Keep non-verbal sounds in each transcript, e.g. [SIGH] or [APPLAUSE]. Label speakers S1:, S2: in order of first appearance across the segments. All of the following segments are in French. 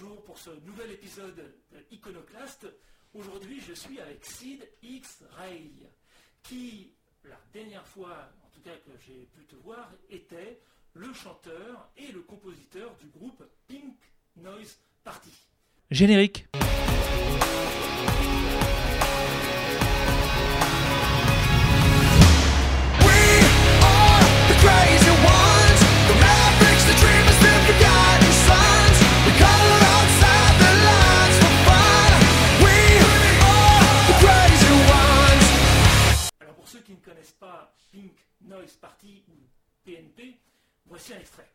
S1: bonjour pour ce nouvel épisode Iconoclast. Aujourd'hui, je suis avec Sid X Ray, qui, la dernière fois, en tout cas que j'ai pu te voir, était le chanteur et le compositeur du groupe Pink Noise Party.
S2: Générique.
S1: Noise Party ou PNP, voici un extrait.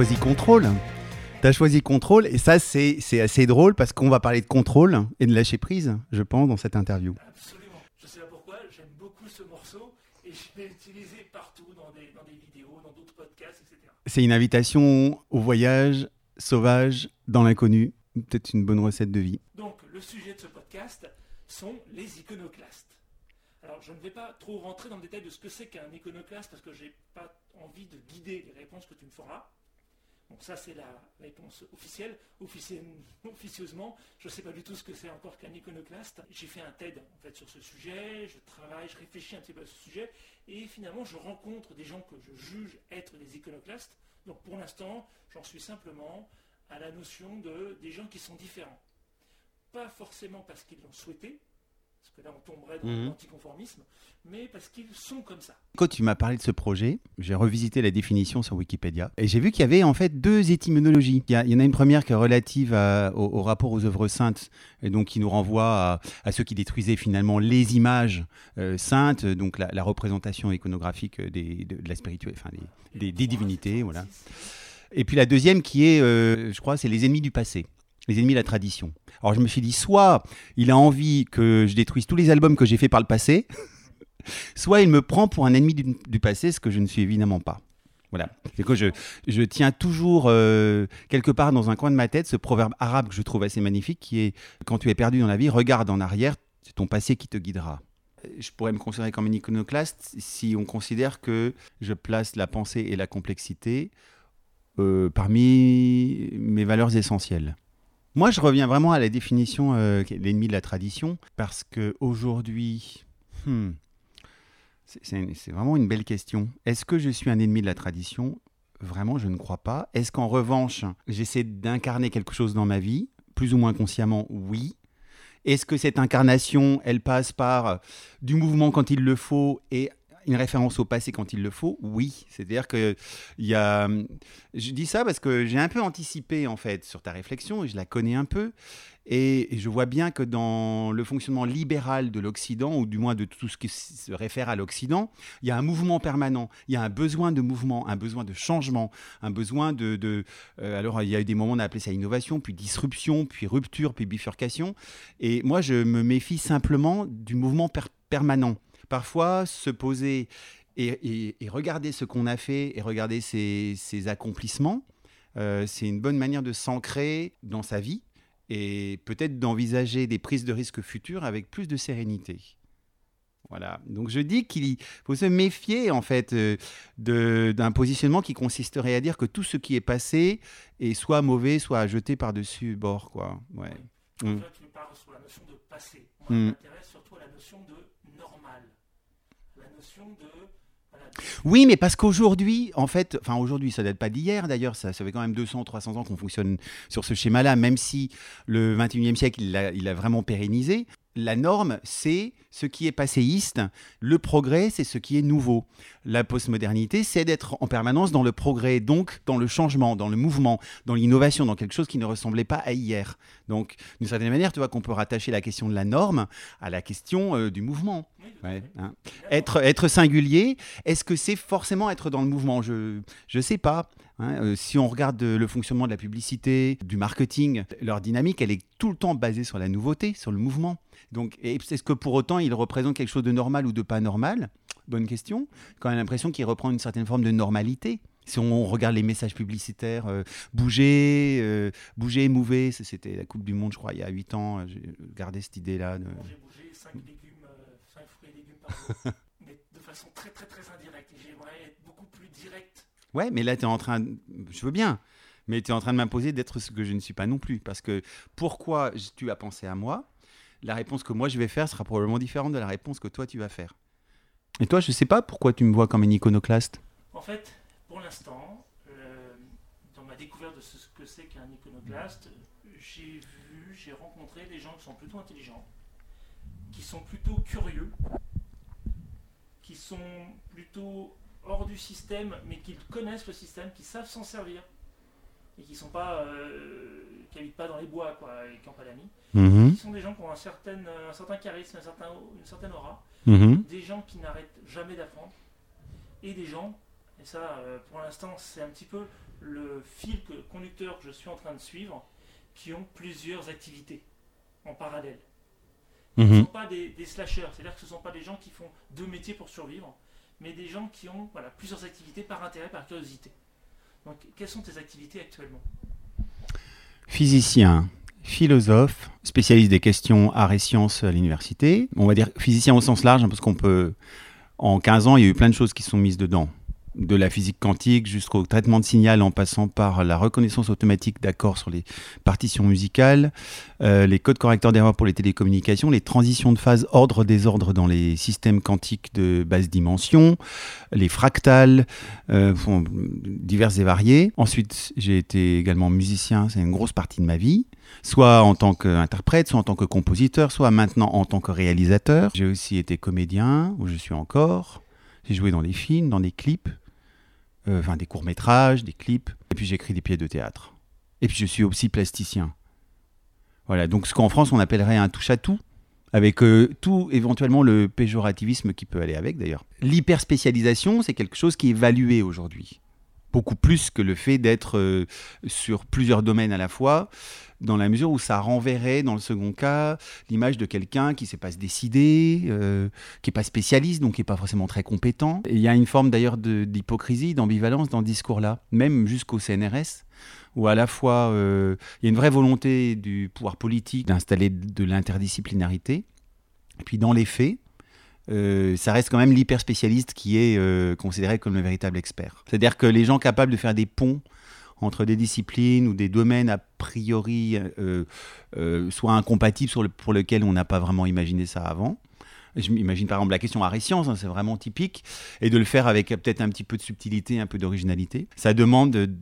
S3: Choisi contrôle. T'as choisi contrôle et ça c'est c'est assez drôle parce qu'on va parler de contrôle et de lâcher prise, je pense, dans cette interview.
S1: Absolument. Je sais pas pourquoi, j'aime beaucoup ce morceau et je l'ai utilisé partout dans des, dans des vidéos, dans d'autres podcasts, etc.
S3: C'est une invitation au voyage sauvage dans l'inconnu, peut-être une bonne recette de vie.
S1: Donc, le sujet de ce podcast sont les iconoclastes. Alors, je ne vais pas trop rentrer dans le détail de ce que c'est qu'un iconoclaste parce que j'ai pas envie de guider les réponses que tu me feras. Bon, ça, c'est la réponse officielle. Officieusement, je ne sais pas du tout ce que c'est encore qu'un iconoclaste. J'ai fait un TED sur ce sujet, je travaille, je réfléchis un petit peu à ce sujet, et finalement, je rencontre des gens que je juge être des iconoclastes. Donc, pour l'instant, j'en suis simplement à la notion de des gens qui sont différents pas forcément parce qu'ils l'ont souhaité, parce que là on tomberait dans
S3: Mhm.
S1: l'anticonformisme, mais parce qu'ils sont comme ça.
S3: Quand tu m'as parlé de ce projet, j'ai revisité la définition sur Wikipédia et j'ai vu qu'il y avait en fait deux étymologies. Il y, a- il y en a une première qui est relative à- au, au rapport aux œuvres saintes et donc qui nous renvoie à, à ceux qui détruisaient finalement les images euh, saintes, donc la, la représentation iconographique des, de, de la spiritualité, enfin des, des- des divinités, voilà. Et puis la deuxième qui est, euh, je crois, c'est les ennemis du passé, les ennemis de la tradition. Alors je me suis dit, soit il a envie que je détruise tous les albums que j'ai faits par le passé, [LAUGHS] soit il me prend pour un ennemi du, passé, ce que je ne suis évidemment pas. Voilà. C'est que je, tiens toujours euh, quelque part dans un coin de ma tête ce proverbe arabe que je trouve assez magnifique qui est quand tu es perdu dans la vie, regarde en arrière, c'est ton passé qui te guidera. Je pourrais me considérer comme un iconoclaste si on considère que je place la pensée et la complexité euh, parmi mes valeurs essentielles. Moi, je reviens vraiment à la définition euh, l'ennemi de la tradition, parce que aujourd'hui, hmm, c'est- vraiment une belle question. Est-ce que je suis un ennemi de la tradition? Vraiment, je ne crois pas. Est-ce qu'en revanche, j'essaie d'incarner quelque chose dans ma vie, plus ou moins consciemment Oui. Est-ce que cette incarnation, elle passe par du mouvement quand il le faut et une référence au passé quand il le faut Oui. C'est-à-dire que y a. Je dis ça parce que j'ai un peu anticipé en fait sur ta réflexion et je la connais un peu. Et, je vois bien que dans le fonctionnement libéral de l'Occident, ou du moins de tout ce qui se réfère à l'Occident, il y a un mouvement permanent, il y a un besoin de mouvement, un besoin de changement, un besoin de... euh, alors, il y a eu des moments, on a appelé ça innovation, puis disruption, puis rupture, puis bifurcation. Et moi, je me méfie simplement du mouvement per- permanent. Parfois, se poser et, et- et regarder ce qu'on a fait et regarder ses, ses accomplissements, euh, c'est une bonne manière de s'ancrer dans sa vie et peut-être d'envisager des prises de risques futures avec plus de sérénité. Voilà. Donc je dis qu'il faut se méfier en fait euh, d'un positionnement qui consisterait à dire que tout ce qui est passé est soit mauvais, soit à jeter par-dessus bord, quoi. Ouais.
S1: En
S3: Mm.
S1: fait, tu parles sur la notion de passé. Moi,
S3: Mm.
S1: je m'intéresse surtout à la notion de
S3: Oui, mais parce qu'aujourd'hui, en fait, enfin aujourd'hui, ça date pas d'hier d'ailleurs, ça, fait quand même 200, 300 ans qu'on fonctionne sur ce schéma-là, même si le 21e siècle, il l'a vraiment pérennisé. La norme, c'est ce qui est passéiste. Le progrès, c'est ce qui est nouveau. La postmodernité, c'est d'être en permanence dans le progrès, donc dans le changement, dans le mouvement, dans l'innovation, dans quelque chose qui ne ressemblait pas à hier. Donc, d'une certaine manière, tu vois qu'on peut rattacher la question de la norme à la question euh, du mouvement. Ouais, hein. Être, être singulier, est-ce que c'est forcément être dans le mouvement? Je ne sais pas. Hein. Euh, si on regarde euh, le fonctionnement de la publicité, du marketing, leur dynamique, elle est tout le temps basée sur la nouveauté, sur le mouvement. Donc, est-ce que pour autant, il représente quelque chose de normal ou de pas normal? Bonne question. Quand on a l'impression qu'il reprend une certaine forme de normalité. Si on regarde les messages publicitaires, euh, bouger, euh, bouger, mouver, ça, c'était la Coupe du Monde, je crois, il y a 8 ans. euh, J'ai gardé cette idée-là. de-
S1: Manger, bouger, 5 légumes, 5 fruits et légumes par jour. [LAUGHS] mais de façon très très très indirecte. J'aimerais être beaucoup plus direct.
S3: Ouais, mais là, tu es en train. Je veux bien. Mais tu es en train de m'imposer d'être ce que je ne suis pas non plus. Parce que pourquoi tu as pensé à moi? La réponse que moi je vais faire sera probablement différente de la réponse que toi tu vas faire. Et toi, je sais pas pourquoi tu me vois comme un iconoclaste.
S1: En fait, pour l'instant, euh, dans ma découverte de ce que c'est qu'un iconoclaste, j'ai vu, j'ai rencontré des gens qui sont plutôt intelligents, qui sont plutôt curieux, qui sont plutôt hors du système, mais qui connaissent le système, qui savent s'en servir, et qui sont pas, euh, qui habitent pas dans les bois, quoi, et qui n'ont pas d'amis.
S3: Mhm,
S1: Qui sont des gens qui ont un certain, un certain charisme, un certain, une certaine aura,
S3: mhm.
S1: des gens qui n'arrêtent jamais d'apprendre et des gens, et ça euh, pour l'instant c'est un petit peu le fil que- conducteur que je suis en train de suivre, qui ont plusieurs activités en parallèle. Ce ne
S3: Mhm.
S1: sont pas des, des slashers, c'est-à-dire que ce ne sont pas des gens qui font deux métiers pour survivre, mais des gens qui ont voilà, plusieurs activités par intérêt, par curiosité. Donc quelles sont tes activités actuellement?
S3: Physicien, philosophe, spécialiste des questions arts et sciences à l'université. On va dire physicien au sens large, hein, parce qu'on peut. En 15 ans, il y a eu plein de choses qui sont mises dedans. De la physique quantique jusqu'au traitement de signal en passant par la reconnaissance automatique d'accords sur les partitions musicales, euh, les codes correcteurs d'erreurs pour les télécommunications, les transitions de phase ordre-désordre dans les systèmes quantiques de basse dimension, les fractales, euh, diverses et variées. Ensuite, j'ai été également musicien, c'est une grosse partie de ma vie, soit en tant qu'interprète, soit en tant que compositeur, soit maintenant en tant que réalisateur. J'ai aussi été comédien, où je suis encore. J'ai joué dans des films, dans des clips, enfin des courts-métrages, des clips. Et puis j'écris des pièces de théâtre. Et puis je suis aussi plasticien. Voilà, donc ce qu'en France on appellerait un touche-à-tout, avec euh, tout éventuellement le péjorativisme qui peut aller avec d'ailleurs. L'hyperspécialisation, c'est quelque chose qui est évalué aujourd'hui. Beaucoup plus que le fait d'être euh, sur plusieurs domaines à la fois, dans la mesure où ça renverrait, dans le second cas, l'image de quelqu'un qui ne sait pas se décider, euh, qui n'est pas spécialiste, donc qui n'est pas forcément très compétent. Il y a une forme d'ailleurs d'hypocrisie, d'ambivalence dans ce discours-là, même jusqu'au CNRS, où à la fois euh, il y a une vraie volonté du pouvoir politique d'installer de l'interdisciplinarité, et puis dans les faits, euh, ça reste quand même l'hyperspécialiste qui est euh, considéré comme le véritable expert. C'est-à-dire que les gens capables de faire des ponts entre des disciplines ou des domaines a priori euh, euh, soit incompatibles pour lesquels on n'a pas vraiment imaginé ça avant. Je m'imagine par exemple la question art et sciences, hein, c'est vraiment typique, et de le faire avec peut-être un petit peu de subtilité, un peu d'originalité. Ça demande, de- de-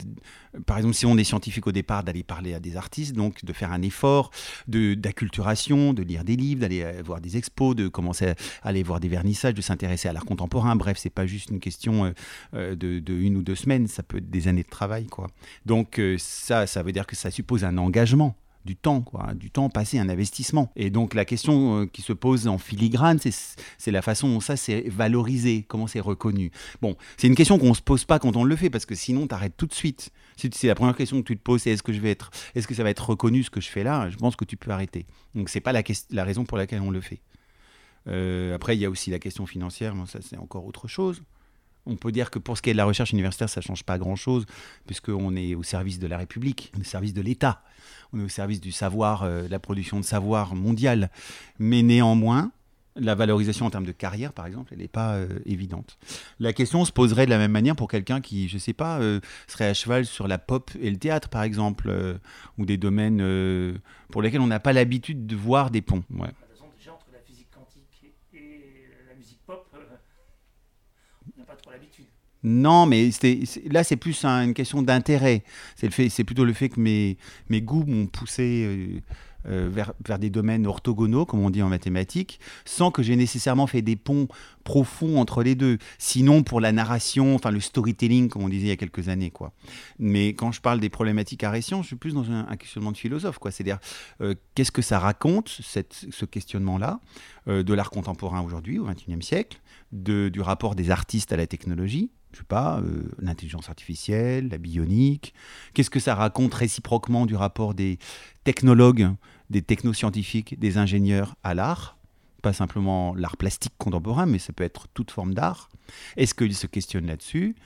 S3: par exemple, si on est scientifique au départ, d'aller parler à des artistes, donc de faire un effort d'acculturation, de, lire des livres, d'aller euh, voir des expos, de commencer à aller voir des vernissages, de s'intéresser à l'art contemporain. Bref, c'est pas juste une question euh, euh, de, de une ou deux semaines, ça peut être des années de travail, quoi. Donc ça, ça veut dire que ça suppose un engagement du temps, quoi, hein, du temps passé, un investissement. Et donc la question euh, qui se pose en filigrane, c'est la façon dont ça c'est valorisé, comment c'est reconnu. Bon, c'est une question qu'on se pose pas quand on le fait, parce que sinon tu arrêtes tout de suite. Si c'est la première question que tu te poses, c'est est-ce que je vais est-ce que ça va être reconnu ce que je fais là? Je pense que tu peux arrêter. Donc c'est pas la, la raison pour laquelle on le fait. Euh, après, il y a aussi la question financière, mais ça c'est encore autre chose. On peut dire que pour ce qui est de la recherche universitaire, ça ne change pas grand-chose, puisqu'on est au service de la République, on est au service de l'État, on est au service du savoir, euh, de la production de savoir mondial. Mais néanmoins, la valorisation en termes de carrière, par exemple, elle n'est pas euh, évidente. La question se poserait de la même manière pour quelqu'un qui, je ne sais pas, euh, serait à cheval sur la pop et le théâtre, par exemple, ou des domaines pour lesquels on n'a pas l'habitude de voir des ponts.
S1: De toute façon, déjà entre la physique quantique et, et la musique pop, euh, on n'a pas trop l'habitude.
S3: Non, mais là, c'est plus un- une question d'intérêt. C'est plutôt le fait que mes, goûts m'ont poussé euh, euh, vers, des domaines orthogonaux, comme on dit en mathématiques, sans que j'ai nécessairement fait des ponts profonds entre les deux. Sinon, pour la narration, enfin le storytelling, comme on disait il y a quelques années. Quoi. Mais quand je parle des problématiques à je suis plus dans un, questionnement de philosophe. Quoi. C'est-à-dire, euh, qu'est-ce que ça raconte, ce questionnement-là, de l'art contemporain aujourd'hui, au XXIe siècle, du rapport des artistes à la technologie pas, euh, l'intelligence artificielle, la bionique. Qu'est-ce que ça raconte réciproquement du rapport des technologues, des technoscientifiques, des ingénieurs à l'art? Pas simplement l'art plastique contemporain, mais ça peut être toute forme d'art. Est-ce qu'ils se questionnent là-dessus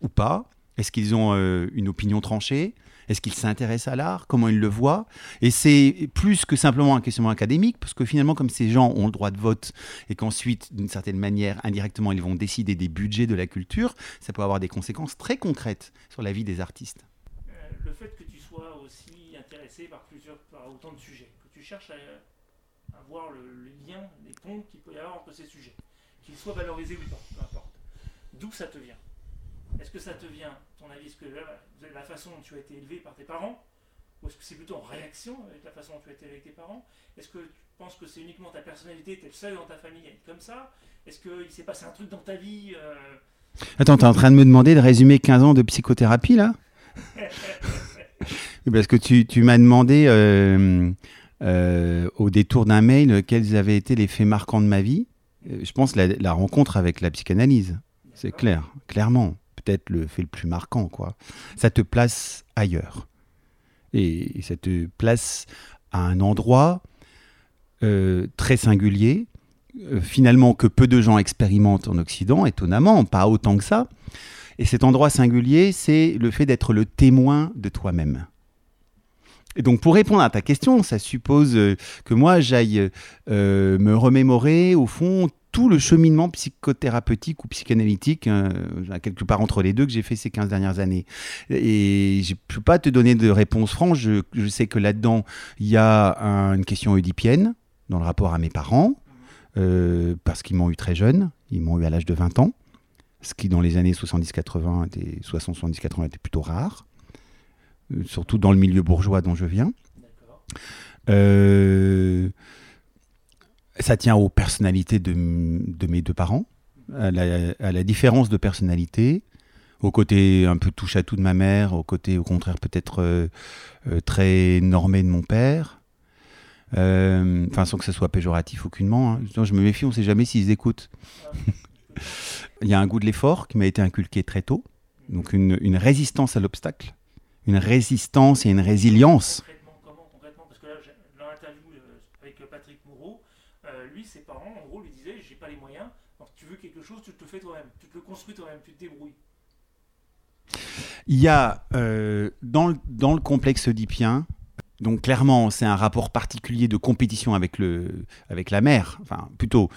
S3: ou pas? Est-ce qu'ils ont euh, une opinion tranchée? Est-ce qu'ils s'intéressent à l'art? Comment ils le voient Et c'est plus que simplement un questionnement académique, parce que finalement, comme ces gens ont le droit de vote et qu'ensuite, d'une certaine manière, indirectement, ils vont décider des budgets de la culture, ça peut avoir des conséquences très concrètes sur la vie des artistes.
S1: Euh, le fait que tu sois aussi intéressé par, plusieurs, par autant de sujets, que tu cherches à, à voir le, le, lien, les ponts qu'il peut y avoir entre ces sujets, qu'ils soient valorisés ou pas, peu importe. D'où ça te vient? Est-ce que ça te vient, ton avis, est-ce que la façon dont tu as été élevé par tes parents Ou est-ce que c'est plutôt en réaction avec la façon dont tu as été élevé avec tes parents? Est-ce que tu penses que c'est uniquement ta personnalité, tu es le seul dans ta famille à être comme ça? Est-ce qu'il s'est passé un truc dans ta vie euh...
S3: Attends, tu es en train de me demander de résumer 15 ans de psychothérapie là? [LAUGHS] Parce que tu, tu m'as demandé euh, euh, au détour d'un mail quels avaient été les faits marquants de ma vie. Euh, je pense la, la rencontre avec la psychanalyse, c'est clair, clairement peut-être le fait le plus marquant, quoi. Ça te place ailleurs. Et ça te place à un endroit euh, très singulier, euh, finalement que peu de gens expérimentent en Occident, étonnamment, pas autant que ça. Et cet endroit singulier, c'est le fait d'être le témoin de toi-même. Et donc pour répondre à ta question, ça suppose euh, que moi j'aille me remémorer au fond tout le cheminement psychothérapeutique ou psychanalytique, euh, quelque part entre les deux, que j'ai fait ces 15 dernières années. Et je ne peux pas te donner de réponse franche. Je, sais que là-dedans, il y a un, une question oedipienne dans le rapport à mes parents, euh, parce qu'ils m'ont eu très jeune. Ils m'ont eu à l'âge de 20 ans, ce qui dans les années 70-80 était, 60-70-80 était plutôt rare, euh, surtout dans le milieu bourgeois dont je viens. Ça tient aux personnalités de, mes deux parents, à la, différence de personnalité, au côté un peu touche à tout de ma mère, au côté au contraire peut-être euh, euh, très normé de mon père. Euh, enfin, sans que ce soit péjoratif aucunement. Hein. Je me méfie, on ne sait jamais s'ils écoutent. [LAUGHS] Il y a un goût de l'effort qui m'a été inculqué très tôt, donc une résistance à l'obstacle, une résistance et une résilience.
S1: Lui, ses parents, en gros, lui disaient J'ai pas les moyens, donc tu veux quelque chose, tu te le fais toi-même, tu te le construis toi-même, tu te débrouilles.
S3: Il y a euh, dans, le, dans le complexe oedipien, donc clairement, c'est un rapport particulier de compétition avec, le, avec la mère, enfin plutôt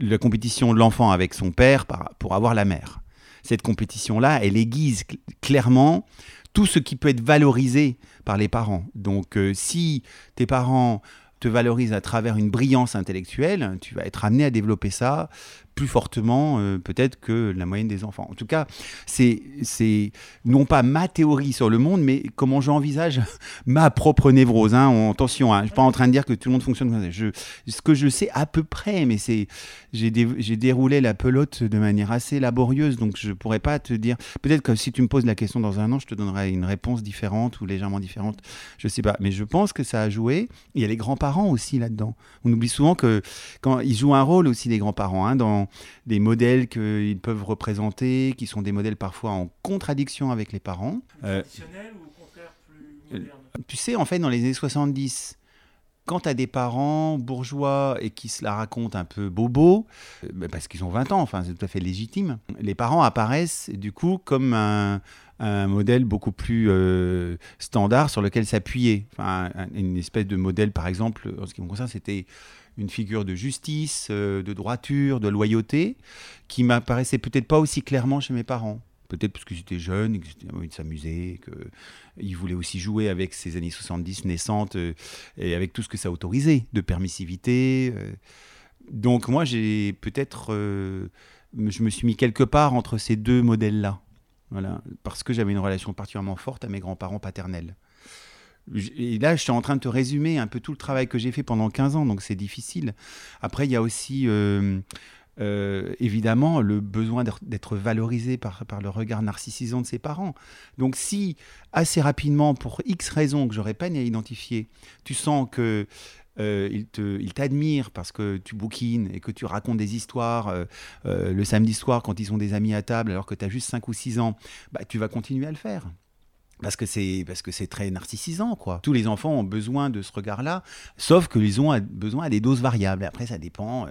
S3: la compétition de l'enfant avec son père pour avoir la mère. Cette compétition-là, elle aiguise cl clairement tout ce qui peut être valorisé par les parents. Donc euh, si tes parents te valorise à travers une brillance intellectuelle, tu vas être amené à développer ça plus fortement euh, peut-être que la moyenne des enfants. En tout cas, c'est non pas ma théorie sur le monde, mais comment j'envisage [LAUGHS] ma propre névrose. Hein. attention, hein, je ne suis pas en train de dire que tout le monde fonctionne comme ça. Ce que je sais à peu près, mais c'est j'ai dé, déroulé la pelote de manière assez laborieuse, donc je ne pourrais pas te dire. Peut-être que si tu me poses la question dans un an, je te donnerai une réponse différente ou légèrement différente. Je ne sais pas, mais je pense que ça a joué. Il y a les grands-parents aussi là-dedans. On oublie souvent que quand ils jouent un rôle aussi les grands-parents hein, dans des modèles qu'ils peuvent représenter, qui sont des modèles parfois en contradiction avec les parents.
S1: Euh, ou au contraire plus moderne?
S3: Tu sais, en fait, dans les années 70, quand tu as des parents bourgeois et qui se la racontent un peu bobo, euh, parce qu'ils ont 20 ans, enfin c'est tout à fait légitime, les parents apparaissent du coup comme un, un modèle beaucoup plus euh, standard sur lequel s'appuyer. Enfin, une espèce de modèle, par exemple, en ce qui me concerne, c'était une figure de justice, euh, de droiture, de loyauté, qui m'apparaissait peut-être pas aussi clairement chez mes parents. Peut-être parce que j'étais jeune, de s'amuser, qu'ils voulaient aussi jouer avec ces années 70 naissantes euh, et avec tout ce que ça autorisait, de permissivité. Euh. Donc moi, j'ai peut-être... Euh, je me suis mis quelque part entre ces deux modèles-là. Voilà, parce que j'avais une relation particulièrement forte à mes grands-parents paternels. Et là, je suis en train de te résumer un peu tout le travail que j'ai fait pendant 15 ans, donc c'est difficile. Après, il y a aussi, euh, euh, évidemment, le besoin d'être- valorisé par, le regard narcissisant de ses parents. Donc si, assez rapidement, pour X raisons que j'aurais peine à identifier, tu sens que euh, il t'admire parce que tu bouquines et que tu racontes des histoires euh, le samedi soir quand ils ont des amis à table alors que tu as juste 5 ou 6 ans, bah, tu vas continuer à le faire. Parce que c'est parce que c'est très narcissisant quoi. Tous les enfants ont besoin de ce regard-là, sauf qu'ils ont besoin à des doses variables. Après ça dépend. euh,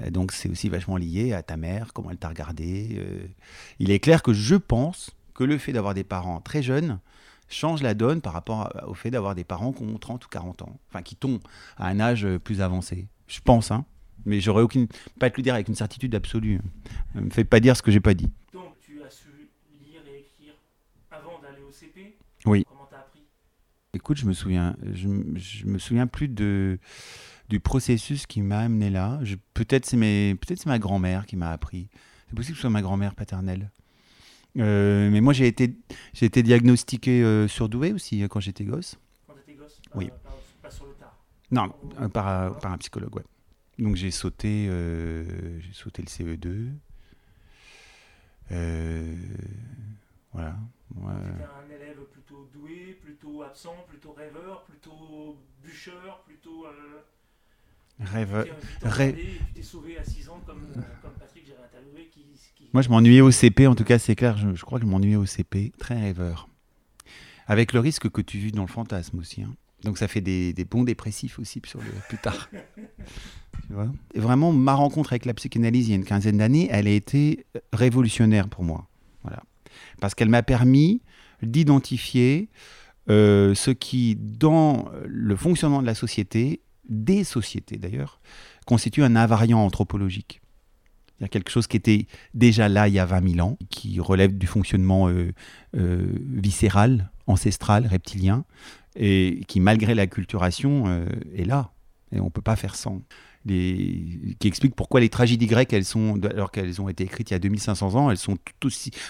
S3: euh, donc c'est aussi vachement lié à ta mère, comment elle t'a regardé. euh. Il est clair que je pense que le fait d'avoir des parents très jeunes change la donne par rapport au fait d'avoir des parents qui ont 30 ou 40 ans, enfin qui tombent à un âge plus avancé. Je pense, hein. Mais j'aurais aucune pas te le dire avec une certitude absolue. Ne me fais pas dire ce que j'ai pas dit.
S1: Donc, tu as su lire et écrire avant d'aller au CP
S3: Oui.
S1: Comment t'as appris?
S3: Écoute, je me souviens, je, je me souviens plus de du processus qui m'a amené là. Peut-être c'est mes, peut-être c'est ma grand-mère qui m'a appris. C'est possible que ce soit ma grand-mère paternelle. Euh, mais moi j'ai été, j'ai été diagnostiqué euh, surdoué aussi euh, quand j'étais gosse.
S1: Quand t'étais gosse?
S3: Oui.
S1: Pas, pas- sur le tard.
S3: Non, euh, par, un- par un psychologue, ouais. Donc j'ai sauté, euh, j'ai sauté le CE2. Euh, voilà. Ouais.
S1: Un élève plutôt doué, plutôt absent, plutôt rêveur, plutôt bûcheur, plutôt. Euh,
S3: Rêve. rêve-
S1: tu t'es sauvé à 6 ans comme, euh, comme Patrick. Qui, qui...
S3: Moi, je m'ennuyais au CP, en tout cas, c'est clair, je, je crois que je m'ennuyais au CP, très rêveur. Avec le risque que tu vis dans le fantasme aussi. hein. Donc ça fait des, des bons dépressifs aussi sur le, plus tard. [LAUGHS] tu vois? Et vraiment, ma rencontre avec la psychanalyse il y a une quinzaine d'années, elle a été révolutionnaire pour moi. Voilà. Parce qu'elle m'a permis d'identifier euh, ce qui, dans le fonctionnement de la société, des sociétés d'ailleurs, constitue un invariant anthropologique. Il y a quelque chose qui était déjà là il y a 20 000 ans, qui relève du fonctionnement euh, euh, viscéral, ancestral, reptilien, et qui, malgré la culturation, euh, est là. Et on ne peut pas faire sans. Qui explique pourquoi les tragédies grecques, alors qu'elles ont été écrites il y a 2500 ans, elles sont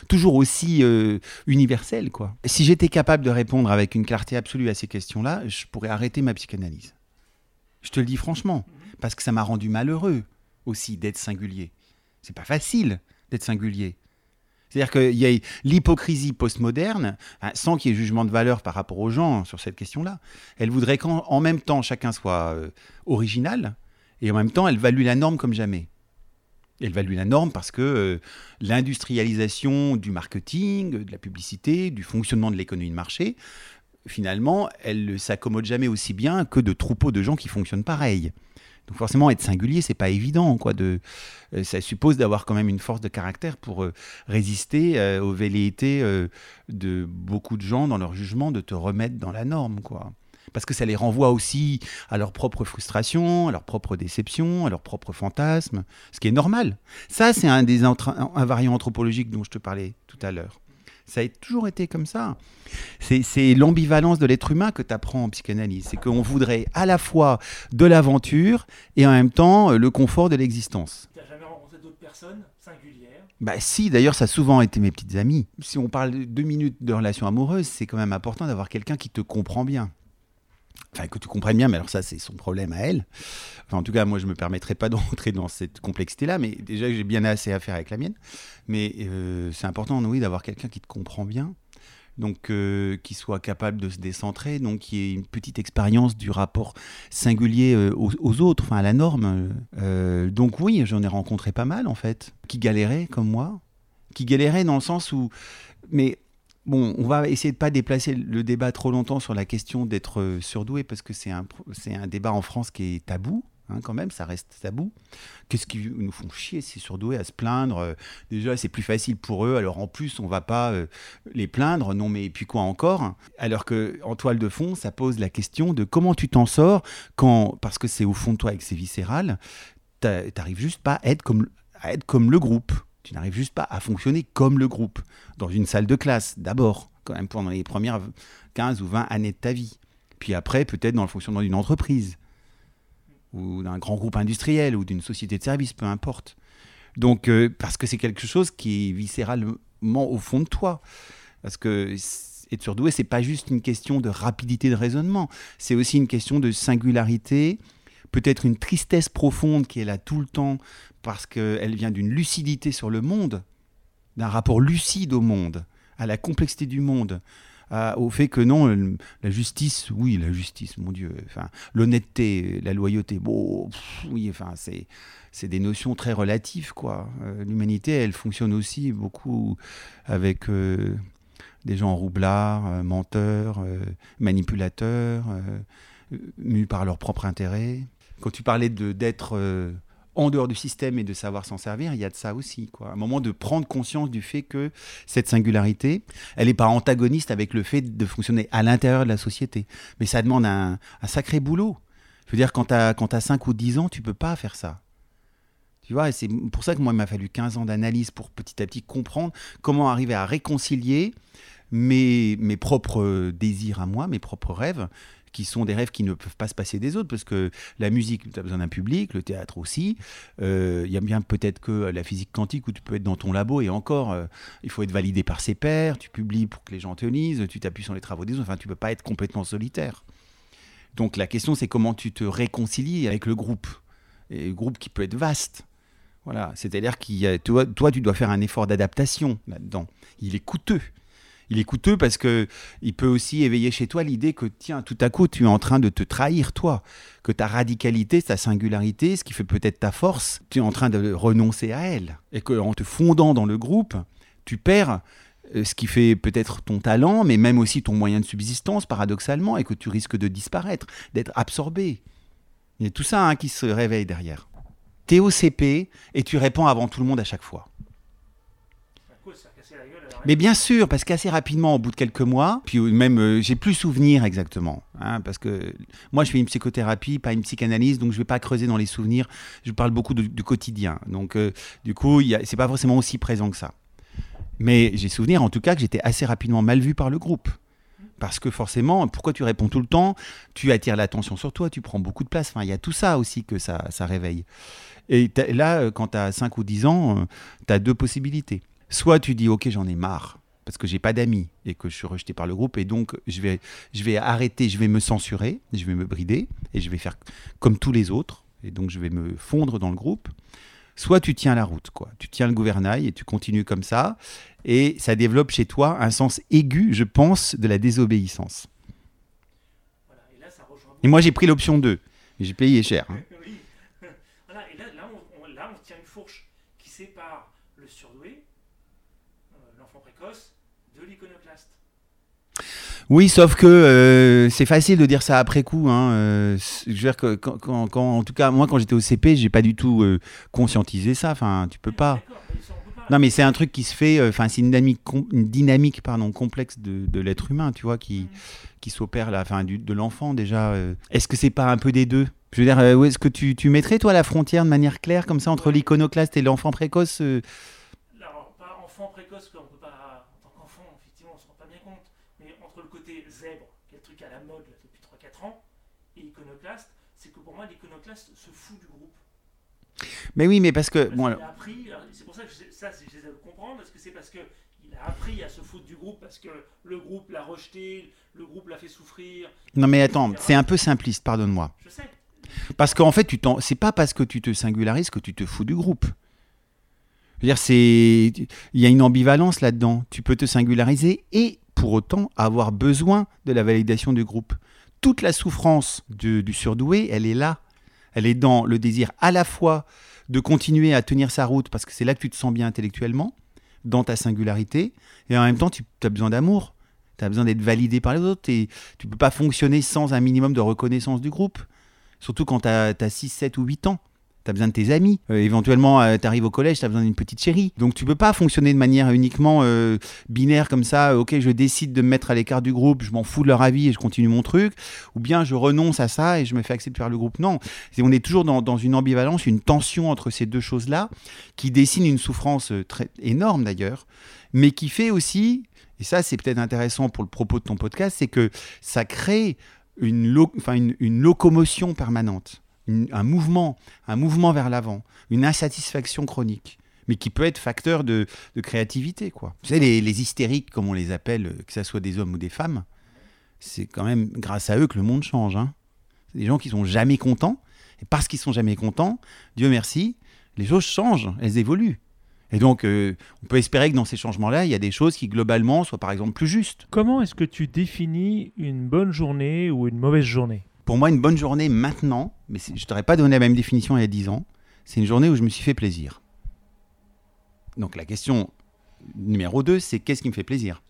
S3: toujours aussi euh, universelles. Quoi. Si j'étais capable de répondre avec une clarté absolue à ces questions-là, je pourrais arrêter ma psychanalyse. Je te le dis franchement, parce que ça m'a rendu malheureux aussi d'être singulier. C'est pas facile d'être singulier. C'est-à-dire qu'il y a l'hypocrisie postmoderne, hein, sans qu'il y ait jugement de valeur par rapport aux gens sur cette question-là. Elle voudrait qu'en en même temps, chacun soit euh, original, et en même temps, elle value la norme comme jamais. Elle value la norme parce que euh, l'industrialisation du marketing, de la publicité, du fonctionnement de l'économie de marché, finalement, elle ne s'accommode jamais aussi bien que de troupeaux de gens qui fonctionnent pareil. Donc forcément, être singulier, c'est pas évident. Quoi, euh, ça suppose d'avoir quand même une force de caractère pour euh, résister aux velléités de beaucoup de gens dans leur jugement de te remettre dans la norme. Quoi. Parce que ça les renvoie aussi à leur propre frustration, à leur propre déception, à leur propre fantasme, ce qui est normal. Ça, c'est un des invariants anthropologiques dont je te parlais tout à l'heure. Ça a toujours été comme ça. C'est l'ambivalence de l'être humain que tu apprends en psychanalyse. C'est qu'on voudrait à la fois de l'aventure et en même temps euh, le confort de l'existence.
S1: Tu n'as jamais rencontré d'autres personnes singulières?
S3: Bah si, d'ailleurs, ça a souvent été mes petites amies. Si on parle de deux minutes de relation amoureuse, c'est quand même important d'avoir quelqu'un qui te comprend bien. Enfin, que tu comprennes bien, mais alors ça, c'est son problème à elle. Enfin, en tout cas, moi, je me permettrai pas [LAUGHS] d'entrer dans cette complexité-là, mais déjà j'ai bien assez à faire avec la mienne. Mais euh, c'est important, oui, d'avoir quelqu'un qui te comprend bien, donc euh, qui soit capable de se décentrer, donc qui ait une petite expérience du rapport singulier euh, aux, aux autres, enfin à la norme. Donc oui, j'en ai rencontré pas mal, en fait, qui galéraient comme moi, qui galéraient dans le sens où... Mais Bon, on va essayer de pas déplacer le débat trop longtemps sur la question d'être euh, surdoué parce que c'est un, c'est un débat en France qui est tabou. hein, quand même, ça reste tabou. Qu'est-ce qui nous font chier ces surdoués à se plaindre euh, Déjà, c'est plus facile pour eux. Alors en plus, on va pas euh, les plaindre. Non, mais puis quoi encore? Alors que en toile de fond, ça pose la question de comment tu t'en sors quand, parce que c'est au fond de toi et que c'est viscéral, t'a- t'arrives juste pas à être comme à être comme le groupe. Tu n'arrives juste pas à fonctionner comme le groupe dans une salle de classe, d'abord, quand même pendant les premières 15 ou 20 années de ta vie. Puis après, peut-être dans le fonctionnement d'une entreprise, ou d'un grand groupe industriel, ou d'une société de service, peu importe. Donc, euh, parce que c'est quelque chose qui est viscéralement au fond de toi. Parce que, être surdoué, c'est pas juste une question de rapidité de raisonnement, c'est aussi une question de singularité, peut-être une tristesse profonde qui est là tout le temps parce qu'elle vient d'une lucidité sur le monde, d'un rapport lucide au monde, à la complexité du monde, au fait que non, la justice, oui, la justice, mon Dieu, enfin, l'honnêteté, la loyauté, bon, oui, enfin, c'est, des notions très relatives, quoi. Euh, l'humanité, elle fonctionne aussi beaucoup avec euh, des gens roublards, euh, menteurs, manipulateurs, mus par leur propre intérêt. Quand tu parlais de, d'être euh, en dehors du système et de savoir s'en servir, il y a de ça aussi. Quoi. Un moment de prendre conscience du fait que cette singularité, elle n'est pas antagoniste avec le fait de fonctionner à l'intérieur de la société. Mais ça demande un, sacré boulot. Je veux dire, quand tu as, 5 ou 10 ans, tu peux pas faire ça. Tu vois, c'est pour ça que moi, il m'a fallu 15 ans d'analyse pour petit à petit comprendre comment arriver à réconcilier mes, mes propres désirs à moi, mes propres rêves, qui sont des rêves qui ne peuvent pas se passer des autres, parce que la musique, tu as besoin d'un public, le théâtre aussi. Euh, Il y a bien peut-être que la physique quantique où tu peux être dans ton labo et encore, euh, il faut être validé par ses pairs, tu publies pour que les gens te lisent, tu t'appuies sur les travaux des autres, enfin, tu peux pas être complètement solitaire. Donc la question, c'est comment tu te réconcilies avec le groupe. Et le groupe qui peut être vaste. Voilà, c'est-à-dire que toi, toi, tu dois faire un effort d'adaptation là-dedans. Il est coûteux. Il est coûteux parce que il peut aussi éveiller chez toi l'idée que tiens, tout à coup, tu es en train de te trahir toi, que ta radicalité, ta singularité, ce qui fait peut-être ta force, tu es en train de renoncer à elle, et que en te fondant dans le groupe, tu perds euh, ce qui fait peut-être ton talent, mais même aussi ton moyen de subsistance, paradoxalement, et que tu risques de disparaître, d'être absorbé. Il y a tout ça hein, qui se réveille derrière. T'es au CP et tu réponds avant tout le monde à chaque fois.
S1: À cause, ça a cassé la gueule à la
S3: Mais bien sûr, parce qu'assez rapidement, au bout de quelques mois, puis même, euh, j'ai plus souvenir exactement, hein, parce que moi, je fais une psychothérapie, pas une psychanalyse, donc je vais pas creuser dans les souvenirs. Je parle beaucoup du quotidien, donc euh, du coup, c'est pas forcément aussi présent que ça. Mais j'ai souvenir, en tout cas, que j'étais assez rapidement mal vu par le groupe. Parce que forcément, pourquoi tu réponds tout le temps? Tu attires l'attention sur toi, tu prends beaucoup de place. Enfin, il y a tout ça aussi que ça, ça réveille. Et là, euh, quand tu as 5 ou 10 ans, tu as deux possibilités. Soit tu dis, OK, j'en ai marre, parce que j'ai pas d'amis et que je suis rejeté par le groupe, et donc je vais, je vais arrêter, je vais me censurer, je vais me brider, et je vais faire comme tous les autres, et donc je vais me fondre dans le groupe. Soit tu tiens la route, quoi. Tu tiens le gouvernail et tu continues comme ça, et ça développe chez toi un sens aigu, je pense, de la désobéissance.
S1: Voilà, et là, ça rejoint.
S3: Et moi, j'ai pris l'option 2. J'ai payé cher. hein.
S1: Oui. Voilà, et là, là, on, on- là, on tient une fourche qui sépare le surdoué, euh, l'enfant précoce, de l'iconoclaste.
S3: Oui, sauf que euh, c'est facile de dire ça après coup. Hein. euh, je veux dire que quand, quand- quand- en tout cas, moi, quand j'étais au CP, j'ai pas du tout euh, conscientisé ça. Enfin, tu peux pas. Non, mais c'est un truc qui se fait. Enfin, c'est une dynamique, com- une dynamique pardon, complexe de, de l'être humain, tu vois, qui, qui s'opère là, enfin, du- de l'enfant déjà. Est-ce que c'est pas un peu des deux? Je veux dire, est-ce que tu, tu mettrais toi la frontière de manière claire comme ça entre l'iconoclaste et l'enfant précoce
S1: Alors, pas enfant précoce, qu'on peut pas, en tant qu'enfant, effectivement, on se rend pas bien compte, mais entre le côté zèbre, qui est le truc à la mode là, depuis 3-4 ans, et iconoclaste, c'est que pour moi, l'iconoclaste se fout du groupe.
S3: Mais oui, mais parce que
S1: Parce
S3: bon, alors-
S1: a appris, alors, c'est pour ça que je- ça, c'est- j'essaie de comprendre, parce que c'est parce que a appris à se foutre du groupe, parce que le groupe l'a rejeté, le groupe l'a fait souffrir.
S3: non mais attends, c'est un peu simpliste, pardonne-moi.
S1: Je sais.
S3: Parce qu'en fait, tu c'est pas parce que tu te singularises que tu te fous du groupe. Dire, c'est, il y a une ambivalence là-dedans. Tu peux te singulariser et pour autant avoir besoin de la validation du groupe. Toute la souffrance de- du surdoué, elle est là. Elle est dans le désir à la fois de continuer à tenir sa route parce que c'est là que tu te sens bien intellectuellement, dans ta singularité, et en même temps, tu as besoin d'amour. Tu as besoin d'être validé par les autres et tu peux pas fonctionner sans un minimum de reconnaissance du groupe. Surtout quand tu as, 6, 7 ou 8 ans. Tu as besoin de tes amis. Euh, éventuellement, tu arrives au collège, tu as besoin d'une petite chérie. Donc tu peux pas fonctionner de manière uniquement euh, binaire comme ça. euh, ok, je décide de me mettre à l'écart du groupe, je m'en fous de leur avis et je continue mon truc. Ou bien je renonce à ça et je me fais accepter par le groupe. Non, on est toujours dans, une ambivalence, une tension entre ces deux choses-là qui dessine une souffrance euh, très énorme d'ailleurs, mais qui fait aussi, et ça c'est peut-être intéressant pour le propos de ton podcast, c'est que ça crée une locomotion permanente, un mouvement, un mouvement vers l'avant, une insatisfaction chronique. mais qui peut être facteur de, créativité. Quoi. Vous savez, les, les hystériques, comme on les appelle, que ce soit des hommes ou des femmes, c'est quand même grâce à eux que le monde change. Hein. C'est des gens qui sont jamais contents, et parce qu'ils sont jamais contents, Dieu merci, les choses changent, elles évoluent. Et donc, euh, on peut espérer que dans ces changements-là, il y a des choses qui, globalement, soient par exemple plus justes.
S2: Comment est-ce que tu définis une bonne journée ou une mauvaise journée?
S3: Pour moi, une bonne journée maintenant, mais je ne t'aurais pas donné la même définition il y a 10 ans, c'est une journée où je me suis fait plaisir. Donc la question numéro 2, c'est qu'est-ce qui me fait plaisir?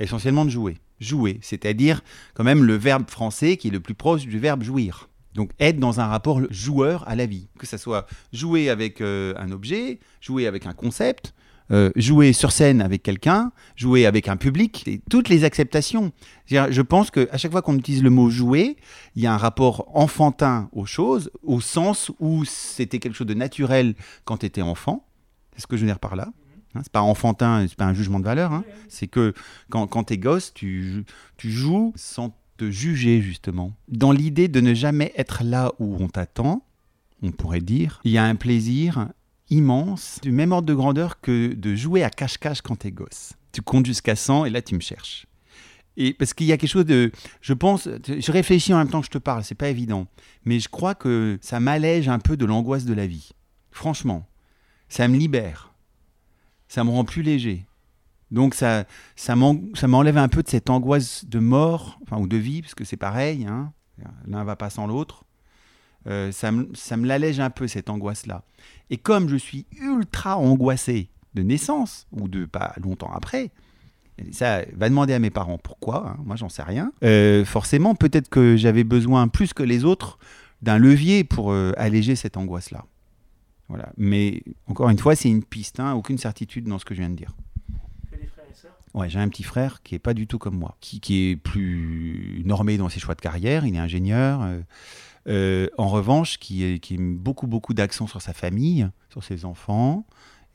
S3: Essentiellement de jouer. Jouer, c'est-à-dire quand même le verbe français qui est le plus proche du verbe jouir. Donc être dans un rapport joueur à la vie. Que ce soit jouer avec euh, un objet, jouer avec un concept, euh, jouer sur scène avec quelqu'un, jouer avec un public, et toutes les acceptations. Je pense qu'à chaque fois qu'on utilise le mot jouer, il y a un rapport enfantin aux choses, au sens où c'était quelque chose de naturel quand tu étais enfant. C'est ce que je veux dire par là. Hein, c'est pas enfantin, c'est pas un jugement de valeur. hein. C'est que quand, quand tu es gosse, tu, tu joues sans te juger, justement. Dans l'idée de ne jamais être là où on t'attend, on pourrait dire, il y a un plaisir immense, du même ordre de grandeur que de jouer à cache-cache quand t'es gosse. Tu comptes jusqu'à 100 et là tu me cherches. Et parce qu'il y a quelque chose de, je pense, je réfléchis en même temps que je te parle, c'est pas évident, mais je crois que ça m'allège un peu de l'angoisse de la vie. Franchement, ça me libère, ça me rend plus léger. Donc ça, ça m'en- ça m'enlève un peu de cette angoisse de mort, enfin ou de vie, parce que c'est pareil, hein, l'un va pas sans l'autre. Euh, ça me, ça me l'allège un peu cette angoisse-là. Et comme je suis ultra angoissé de naissance, ou de pas longtemps après, ça va demander à mes parents pourquoi, hein, moi j'en sais rien. Euh, forcément, peut-être que j'avais besoin plus que les autres d'un levier pour euh, alléger cette angoisse-là. Voilà. Mais encore une fois, c'est une piste, hein, aucune certitude dans ce que je viens de dire.
S1: Frères et sœurs?
S3: Ouais, j'ai un petit frère qui est pas du tout comme moi, qui, qui est plus normé dans ses choix de carrière, il est ingénieur. euh, euh, en revanche, qui, qui met beaucoup, beaucoup d'accent sur sa famille, sur ses enfants.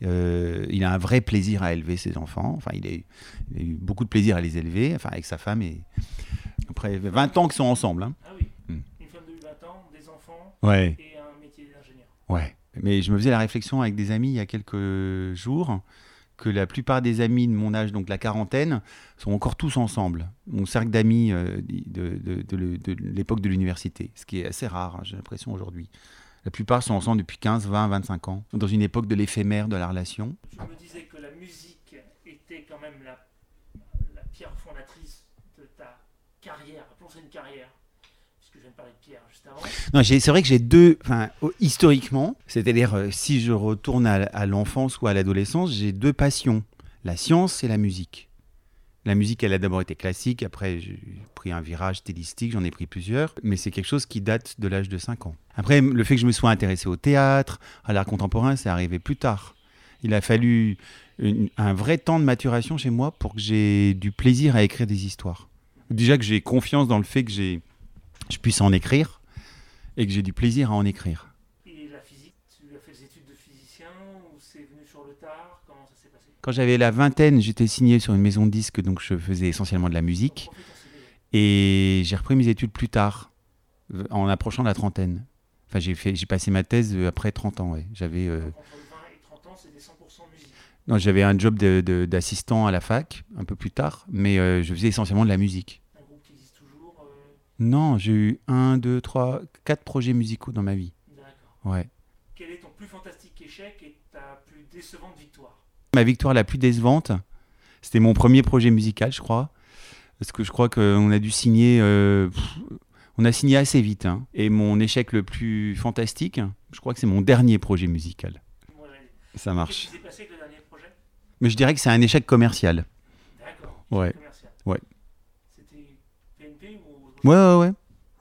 S3: Euh, il a un vrai plaisir à élever ses enfants. Enfin, il, a eu beaucoup de plaisir à les élever, enfin, avec sa femme. Et après 20 ans qu'ils sont ensemble. hein.
S1: Ah oui.
S3: Hmm.
S1: Une femme de 20 ans, des enfants
S3: Ouais.
S1: et un métier d'ingénieur.
S3: Ouais. Mais je me faisais la réflexion avec des amis il y a quelques jours que la plupart des amis de mon âge, donc la quarantaine, sont encore tous ensemble. Mon cercle d'amis euh, de, l'époque de l'université, ce qui est assez rare, hein, j'ai l'impression aujourd'hui. La plupart sont ensemble depuis 15, 20, 25 ans, dans une époque de l'éphémère de la relation.
S1: Je me disais que la musique était quand même la, la pierre fondatrice de ta carrière. Appelons ça une carrière. Puisque je viens de parler de Pierre juste avant.
S3: C'est vrai que j'ai deux, enfin, historiquement, c'est-à-dire euh, si je retourne à, l'enfance ou à l'adolescence, j'ai deux passions, la science et la musique. La musique, elle a d'abord été classique, après j'ai pris un virage stylistique, j'en ai pris plusieurs, mais c'est quelque chose qui date de l'âge de 5 ans. Après, le fait que je me sois intéressé au théâtre, à l'art contemporain, c'est arrivé plus tard. Il a fallu un vrai temps de maturation chez moi pour que j'ai du plaisir à écrire des histoires. Déjà que j'ai confiance dans le fait que j'ai, je puisse en écrire et que j'ai du plaisir à en écrire.
S1: Et la physique, tu as fait des études de physicien ou c'est venu sur le tard? Comment ça s'est passé?
S3: Quand j'avais la vingtaine, j'étais signé sur une maison de disques, donc je faisais essentiellement de la musique. Et j'ai repris mes études plus tard, en approchant de la trentaine. Enfin, j'ai fait, j'ai passé ma thèse euh, après 30 ans. Ouais. J'avais, euh,
S1: Entre 20 et 30 ans, c'était 100% musique.
S3: non, j'avais un job de- de- d'assistant à la fac un peu plus tard, mais euh, je faisais essentiellement de la musique.
S1: Un groupe qui existe toujours. euh,
S3: Non, j'ai eu un, deux, trois, quatre projets musicaux dans ma vie.
S1: D'accord.
S3: Ouais.
S1: Quel est ton plus fantastique échec et ta plus décevante victoire?
S3: Ma victoire la plus décevante, c'était mon premier projet musical, je crois. Parce que je crois qu'on a dû signer. euh, pff, on a signé assez vite. hein. Et mon échec le plus fantastique, je crois que c'est mon dernier projet musical.
S1: Ouais,
S3: Ça
S1: Qu'est-ce
S3: marche.
S1: qui s'est passé avec le dernier projet?
S3: Mais je dirais que c'est un échec commercial.
S1: D'accord.
S3: Ouais. Ouais, ouais, ouais.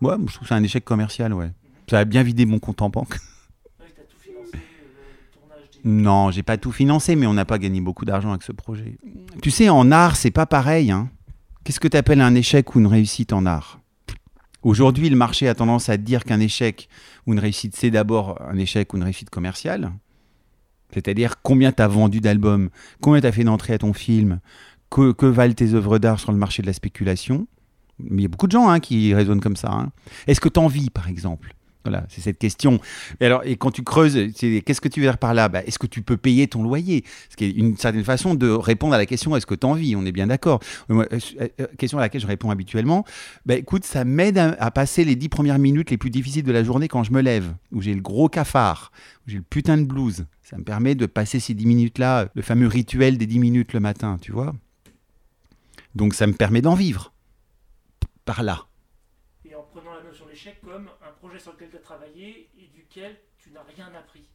S3: Ouais, moi, je trouve que c'est un échec commercial, ouais. Ça a bien vidé mon compte en banque. [LAUGHS] Non, j'ai pas tout financé, mais on n'a pas gagné beaucoup d'argent avec ce projet. Tu sais, en art, c'est pas pareil. hein. Qu'est-ce que tu appelles un échec ou une réussite en art? Aujourd'hui, le marché a tendance à dire qu'un échec ou une réussite, c'est d'abord un échec ou une réussite commerciale. C'est-à-dire combien tu as vendu d'albums, combien tu as fait d'entrées à ton film, que, que valent tes œuvres d'art sur le marché de la spéculation? Mais il y a beaucoup de gens hein, qui raisonnent comme ça. hein. Est-ce que tu en vis, par exemple? Voilà, c'est cette question. Et alors, et quand tu creuses, qu'est-ce que tu veux dire par là? Bah, Est-ce que tu peux payer ton loyer? Ce qui est une certaine façon de répondre à la question est-ce que tu as envie On est bien d'accord. Euh, euh, euh, question à laquelle je réponds habituellement bah, écoute, ça m'aide à, à passer les dix premières minutes les plus difficiles de la journée quand je me lève, où j'ai le gros cafard, où j'ai le putain de blues. Ça me permet de passer ces dix minutes-là, le fameux rituel des dix minutes le matin, tu vois? Donc ça me permet d'en vivre.
S1: Et en prenant la notion d'échec comme un projet sur lequel tu as travaillé et duquel tu n'as rien appris.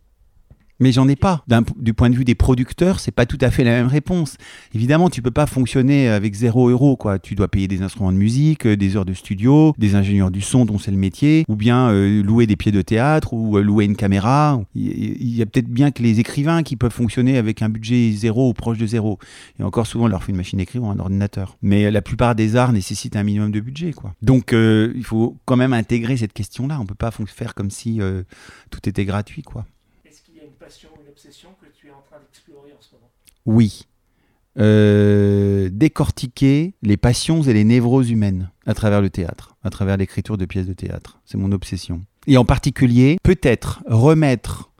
S3: Mais j'en ai pas. Du point de vue des producteurs, c'est pas tout à fait la même réponse. Évidemment, tu peux pas fonctionner avec zéro euro, quoi. Tu dois payer des instruments de musique, euh, des heures de studio, des ingénieurs du son dont c'est le métier, ou bien euh, louer des pieds de théâtre, ou euh, louer une caméra. Il y a peut-être bien que les écrivains qui peuvent fonctionner avec un budget zéro ou proche de zéro. Et encore souvent, on leur fait une machine à écrire ou un ordinateur. Mais la plupart des arts nécessitent un minimum de budget, quoi. Donc, il faut quand même intégrer cette question-là. On peut pas faire comme si tout était gratuit, quoi.
S1: Est-ce qu'il y a une une obsession que tu es en train d'explorer en ce moment
S3: Oui. Euh, décortiquer les passions et les névroses humaines à travers le théâtre, à travers l'écriture de pièces de théâtre. C'est mon obsession. Et en particulier, peut-être remettre,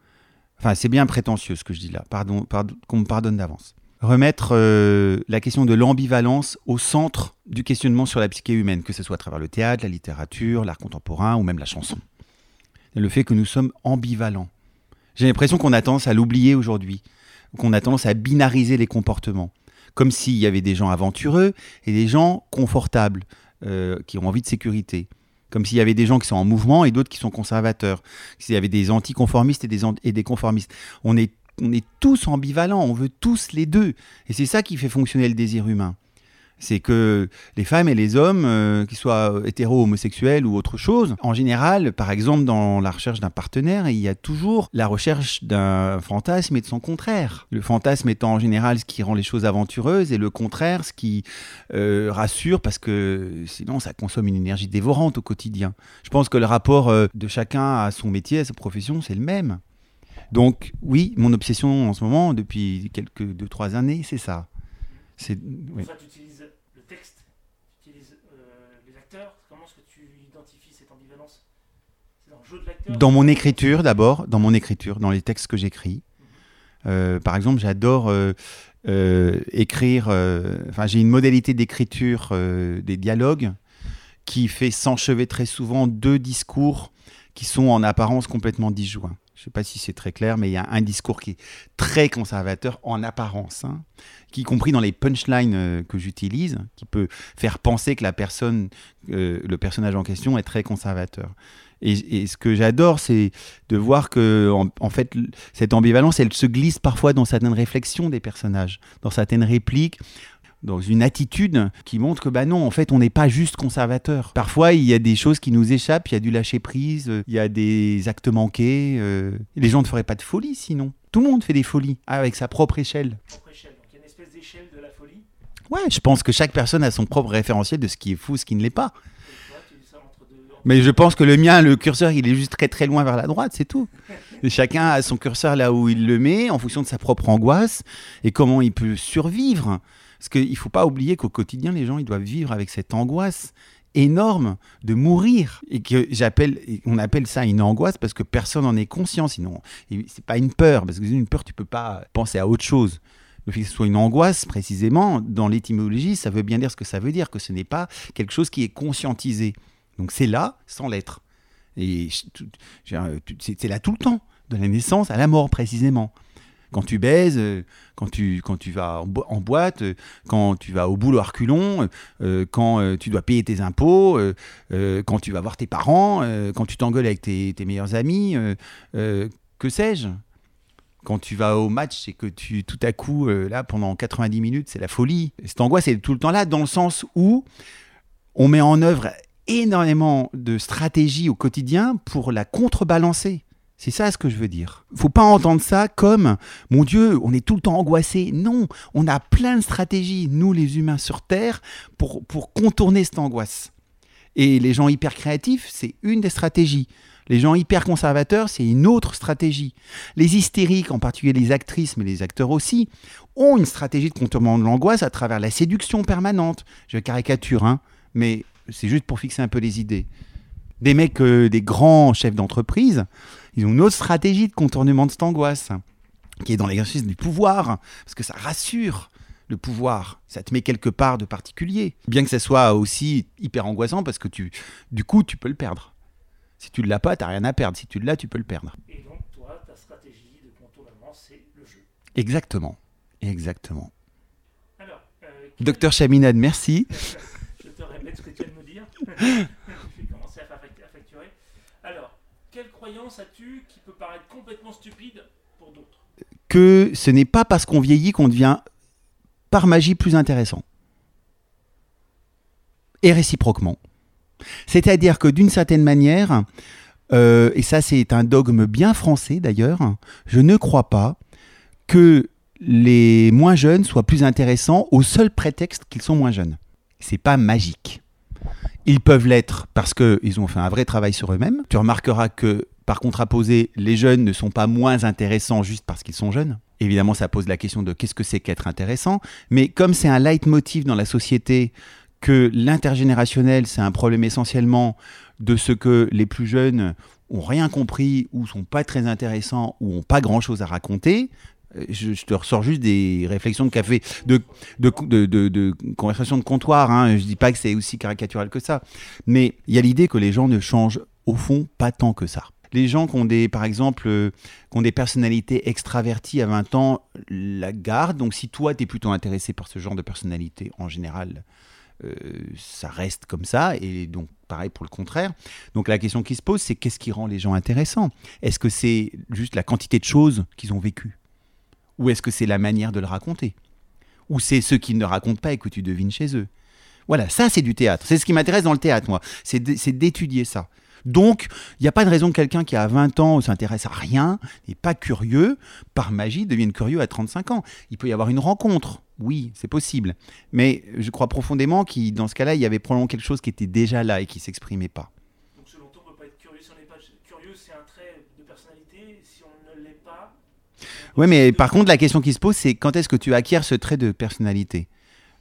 S3: enfin c'est bien prétentieux ce que je dis là, pardon, pardon qu'on me pardonne d'avance, remettre euh, la question de l'ambivalence au centre du questionnement sur la psyché humaine, que ce soit à travers le théâtre, la littérature, l'art contemporain ou même la chanson. Le fait que nous sommes ambivalents. J'ai l'impression qu'on a tendance à l'oublier aujourd'hui qu'on a tendance à binariser les comportements. Comme s'il y avait des gens aventureux et des gens confortables, euh, qui ont envie de sécurité. Comme s'il y avait des gens qui sont en mouvement et d'autres qui sont conservateurs. S'il y avait des anticonformistes et des, et des conformistes. On est, on est tous ambivalents, on veut tous les deux. Et c'est ça qui fait fonctionner le désir humain. C'est que les femmes et les hommes, euh, qu'ils soient hétéro, homosexuels ou autre chose, en général, par exemple, dans la recherche d'un partenaire, il y a toujours la recherche d'un fantasme et de son contraire. Le fantasme étant en général ce qui rend les choses aventureuses et le contraire ce qui euh, rassure parce que sinon ça consomme une énergie dévorante au quotidien. Je pense que le rapport euh, de chacun à son métier, à sa profession, c'est le même. Donc oui, mon obsession en ce moment, depuis quelques deux trois années, c'est ça. C'est oui.
S1: Soit tu utilises le texte, tu utilises euh, les acteurs. Comment est-ce que tu identifies cette ambivalence C'est dans
S3: mon écriture d'abord, dans mon écriture, dans les textes que j'écris. Euh, par exemple, j'adore euh, euh, écrire. Enfin, j'ai une modalité d'écriture des dialogues qui fait s'enchevêtrer très souvent deux discours qui sont en apparence complètement disjoints. Je ne sais pas si c'est très clair, mais il y a un discours qui est très conservateur en apparence, hein, qui y compris dans les punchlines que j'utilise, qui peut faire penser que la personne, le personnage en question est très conservateur. Et, et ce que j'adore, c'est de voir que, en, en fait, cette ambivalence, elle se glisse parfois dans certaines réflexions des personnages, dans certaines répliques, dans une attitude qui montre que, bah non, en fait, on n'est pas juste conservateur. Parfois, il y a des choses qui nous échappent, il y a du lâcher prise, euh, il y a des actes manqués. euh, les gens ne feraient pas de folie sinon. Tout le monde fait des folies ah, avec sa propre échelle.
S1: propre échelle. Donc il y a une espèce d'échelle de la folie.
S3: Ouais, je pense que chaque personne a son propre référentiel de ce qui est fou, ce qui ne l'est pas.
S1: Et toi, tu dis ça entre deux. entre
S3: Mais je pense que le mien, le curseur, il est juste très très loin vers la droite, c'est tout. Et chacun a son curseur là où il le met, en fonction de sa propre angoisse et comment il peut survivre. Parce qu'il ne faut pas oublier qu'au quotidien, les gens, ils doivent vivre avec cette angoisse énorme de mourir. Et que j'appelle on appelle ça une angoisse parce que personne n'en est conscient. Sinon c'est pas une peur parce que une peur tu peux pas penser à autre chose. Le fait que ce soit une angoisse précisément dans l'étymologie ça veut bien dire ce que ça veut dire que ce n'est pas quelque chose qui est conscientisé donc c'est là sans l'être et c'est là tout le temps, de la naissance à la mort précisément. Quand tu baises, euh, quand tu, quand tu vas en, bo- en boîte, euh, quand tu vas au boulot à reculons, euh, quand tu dois payer tes impôts, quand tu vas voir tes parents, quand tu t'engueules avec tes, meilleurs amis, que sais-je? Quand tu vas au match et que tu tout à coup là pendant 90 minutes c'est la folie. Cette angoisse est tout le temps là dans le sens où on met en œuvre énormément de stratégies au quotidien pour la contrebalancer. C'est ça ce que je veux dire. Faut pas entendre ça comme mon Dieu, on est tout le temps angoissé. Non, on a plein de stratégies, nous les humains sur Terre, pour, pour contourner cette angoisse. Et les gens hyper créatifs, c'est une des stratégies. Les gens hyper conservateurs, c'est une autre stratégie. Les hystériques, en particulier les actrices, mais les acteurs aussi, ont une stratégie de contournement de l'angoisse à travers la séduction permanente. Je caricature, hein, mais c'est juste pour fixer un peu les idées. Des mecs, euh, des grands chefs d'entreprise, ils ont une autre stratégie de contournement de cette angoisse, qui est dans l'exercice du pouvoir, parce que ça rassure le pouvoir, ça te met quelque part de particulier. Bien que ça soit aussi hyper angoissant, parce que tu, du coup, tu peux le perdre. Si tu ne l'as pas, tu n'as rien à perdre. Si tu l'as, tu peux le perdre.
S1: Et donc, toi, ta stratégie de contournement, c'est le jeu.
S3: Exactement. Exactement.
S1: Alors, euh,
S3: Docteur Chaminade, merci.
S1: je te répète ce que tu viens de vais commencer à, à facturer. Alors, quelle croyance as-tu qui peut paraître complètement stupide pour d'autres?
S3: Que ce n'est pas parce qu'on vieillit qu'on devient par magie plus intéressant. Et réciproquement. C'est-à-dire que d'une certaine manière, euh, et ça c'est un dogme bien français d'ailleurs, je ne crois pas que les moins jeunes soient plus intéressants au seul prétexte qu'ils sont moins jeunes. C'est pas magique. Ils peuvent l'être parce qu'ils ont fait un vrai travail sur eux-mêmes. Tu remarqueras que, par contraposé, les jeunes ne sont pas moins intéressants juste parce qu'ils sont jeunes. Évidemment, ça pose la question de qu'est-ce que c'est qu'être intéressant. Mais comme c'est un leitmotiv dans la société que l'intergénérationnel, c'est un problème essentiellement de ce que les plus jeunes ont rien compris ou sont pas très intéressants ou ont pas grand-chose à raconter, je, je te ressors juste des réflexions de café, de, de, de conversation de comptoir. Hein. Je dis pas que c'est aussi caricatural que ça, mais il y a l'idée que les gens ne changent au fond pas tant que ça. Les gens qui ont des, par exemple, euh, qui ont des personnalités extraverties à 20 ans la gardent. Donc si toi, tu es plutôt intéressé par ce genre de personnalité, en général, euh, ça reste comme ça. Et donc pareil pour le contraire. Donc la question qui se pose, c'est qu'est-ce qui rend les gens intéressants? Est-ce que c'est juste la quantité de choses qu'ils ont vécues? Ou est-ce que c'est la manière de le raconter? Ou c'est ceux qui ne racontent pas et que tu devines chez eux? Voilà, ça c'est du théâtre. C'est ce qui m'intéresse dans le théâtre, moi. C'est d'étudier ça. Donc, il n'y a pas de raison que quelqu'un qui a 20 ans s'intéresse à rien, n'est pas curieux, par magie devienne curieux à 35 ans. Il peut y avoir une rencontre, oui, c'est possible. Mais je crois profondément que dans ce cas-là, il y avait probablement quelque chose qui était déjà là et qui ne s'exprimait pas.
S1: Donc, selon toi, on ne peut pas être curieux si on n'est pas curieux, c'est un trait de personnalité. Si on ne l'est pas. on
S3: Oui, mais par contre, la question qui se pose, c'est quand est-ce que tu acquiers ce trait de personnalité?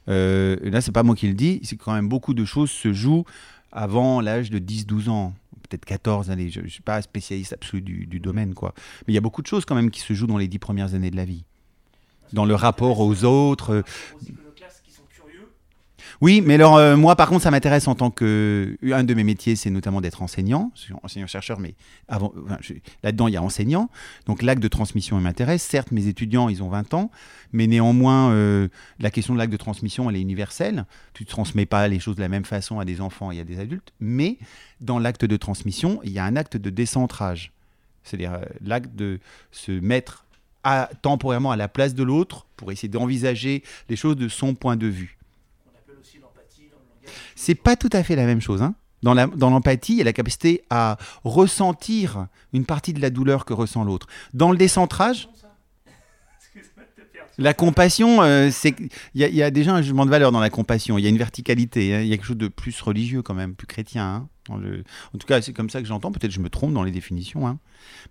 S3: Euh, Là, c'est pas moi qui le dis, c'est quand même beaucoup de choses se jouent avant l'âge de 10-12 ans, peut-être 14 années. Je ne suis pas spécialiste absolu du, domaine, quoi. Mais il y a beaucoup de choses quand même qui se jouent dans les 10 premières années de la vie. Dans le rapport aux autres
S1: Aux iconoclastes qui sont curieux.
S3: Oui, mais alors euh, moi par contre ça m'intéresse en tant que un de mes métiers c'est notamment d'être enseignant, je suis enseignant chercheur mais avant là-dedans il y a enseignant. Donc l'acte de transmission il m'intéresse. Certes mes étudiants ils ont 20 ans, mais néanmoins euh, la question de l'acte de transmission elle est universelle. Tu ne transmets pas les choses de la même façon à des enfants et à des adultes, mais dans l'acte de transmission, il y a un acte de décentrage. C'est-à-dire euh, l'acte de se mettre temporairement à la place de l'autre pour essayer d'envisager les choses de son point de vue.
S1: On appelle aussi l'empathie dans le langage.
S3: C'est pas tout à fait la même chose. Hein. Dans l'empathie, il y a la capacité à ressentir une partie de la douleur que ressent l'autre. Dans le décentrage, la compassion, euh, il y, a- déjà un jugement de valeur dans la compassion. Il y a une verticalité. hein. Il y a quelque chose de plus religieux quand même, plus chrétien. hein, En tout cas, c'est comme ça que j'entends. Peut-être je me trompe dans les définitions. hein.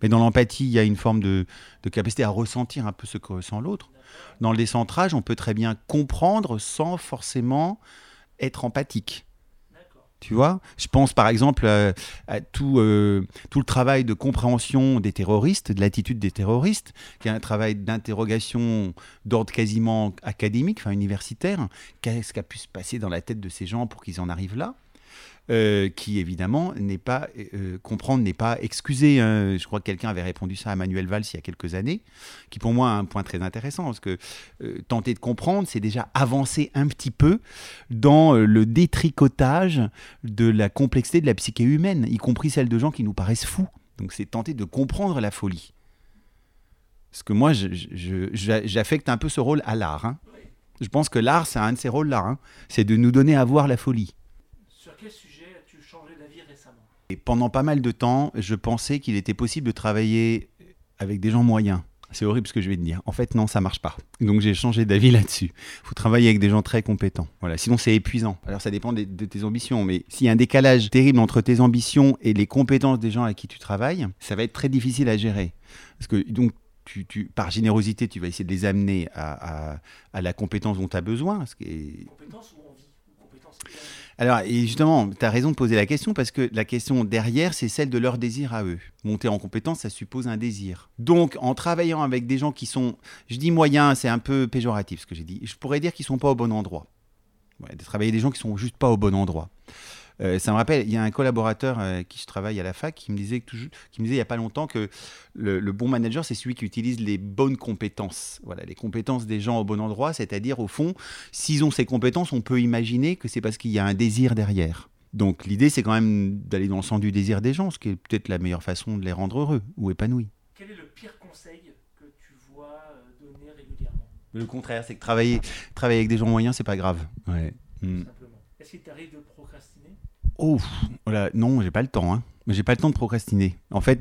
S3: Mais dans l'empathie, il y a une forme de capacité à ressentir un peu ce que ressent l'autre. Dans le décentrage, on peut très bien comprendre sans forcément être empathique. Tu vois Je pense par exemple à, à tout, euh, tout le travail de compréhension des terroristes, de l'attitude des terroristes, qui est un travail d'interrogation d'ordre quasiment académique, enfin universitaire. Qu'est-ce qui a pu se passer dans la tête de ces gens pour qu'ils en arrivent là? Euh, qui évidemment n'est pas euh, comprendre n'est pas excusé. hein. Je crois que quelqu'un avait répondu ça à Manuel Valls il y a quelques années, qui pour moi a un point très intéressant parce que euh, tenter de comprendre, c'est déjà avancer un petit peu dans le détricotage de la complexité de la psyché humaine, y compris celle de gens qui nous paraissent fous. Donc c'est tenter de comprendre la folie. Parce que moi, j'affecte un peu ce rôle à l'art. hein. Je pense que l'art, c'est un de ces rôles-là. hein. C'est de nous donner à voir la folie.
S1: Sur quel sujet as-tu changé d'avis récemment
S3: Et pendant pas mal de temps, je pensais qu'il était possible de travailler avec des gens moyens. C'est horrible ce que je vais te dire. En fait, non, ça marche pas. Donc j'ai changé d'avis [LAUGHS] là-dessus. Il faut travailler avec des gens très compétents. Voilà. Sinon, c'est épuisant. Alors ça dépend de tes ambitions, mais s'il y a un décalage terrible entre tes ambitions et les compétences des gens avec qui tu travailles, ça va être très difficile à gérer. Parce que par générosité, tu vas essayer de les amener à, la compétence dont tu as besoin. ce
S1: Compétence envie Ou compétence et envie
S3: Alors, et justement, tu as raison de poser la question parce que la question derrière, c'est celle de leur désir à eux. Monter en compétence, ça suppose un désir. Donc, en travaillant avec des gens qui sont, je dis moyens, c'est un peu péjoratif ce que j'ai dit, je pourrais dire qu'ils sont pas au bon endroit. Ouais, de travailler des gens qui sont juste pas au bon endroit. Euh, ça me rappelle, il y a un collaborateur euh, avec qui je travaille à la fac qui me disait, que toujours- qui me disait il n'y a pas longtemps que le, le bon manager, c'est celui qui utilise les bonnes compétences. Voilà, les compétences des gens au bon endroit, c'est-à-dire au fond, s'ils ont ces compétences, on peut imaginer que c'est parce qu'il y a un désir derrière. Donc l'idée, c'est quand même d'aller dans le sens du désir des gens, ce qui est peut-être la meilleure façon de les rendre heureux ou épanouis.
S1: Quel est le pire conseil que tu vois euh, donner régulièrement,
S3: Le contraire, c'est que travailler, travailler avec des gens moyens, c'est pas grave. Ouais. Mm.
S1: simplement Est-ce qu'il t'arrive de
S3: Oh, non, j'ai pas le temps. Hein. J'ai pas le temps de procrastiner. En fait,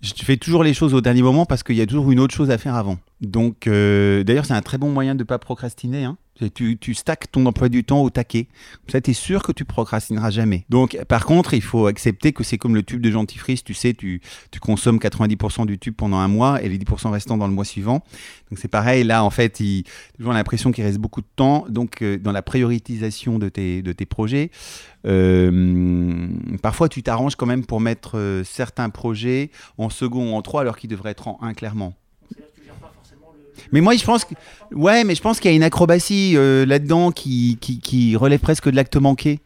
S3: je fais toujours les choses au dernier moment parce qu'il y a toujours une autre chose à faire avant. Donc, euh, d'ailleurs, c'est un très bon moyen de ne pas procrastiner. Hein. Tu, tu stacks ton emploi du temps au taquet. Ça, tu es sûr que tu procrastineras jamais. Donc, par contre, il faut accepter que c'est comme le tube de dentifrice. Tu sais, tu, consommes 90% du tube pendant un mois et les 10% restants dans le mois suivant. Donc, c'est pareil. Là, en fait, il, toujours l'impression qu'il reste beaucoup de temps. Donc, euh, dans la prioritisation de tes, de tes projets, euh, parfois, tu t'arranges quand même pour mettre euh, certains projets en second ou en trois alors qu'ils devraient être en un, clairement.
S1: Donc, C'est-à-dire que tu gères pas forcément le. le-
S3: Mais moi, je pense que- Ouais, mais je pense qu'il y a une acrobatie euh, là-dedans qui, qui, qui relève presque de l'acte manqué.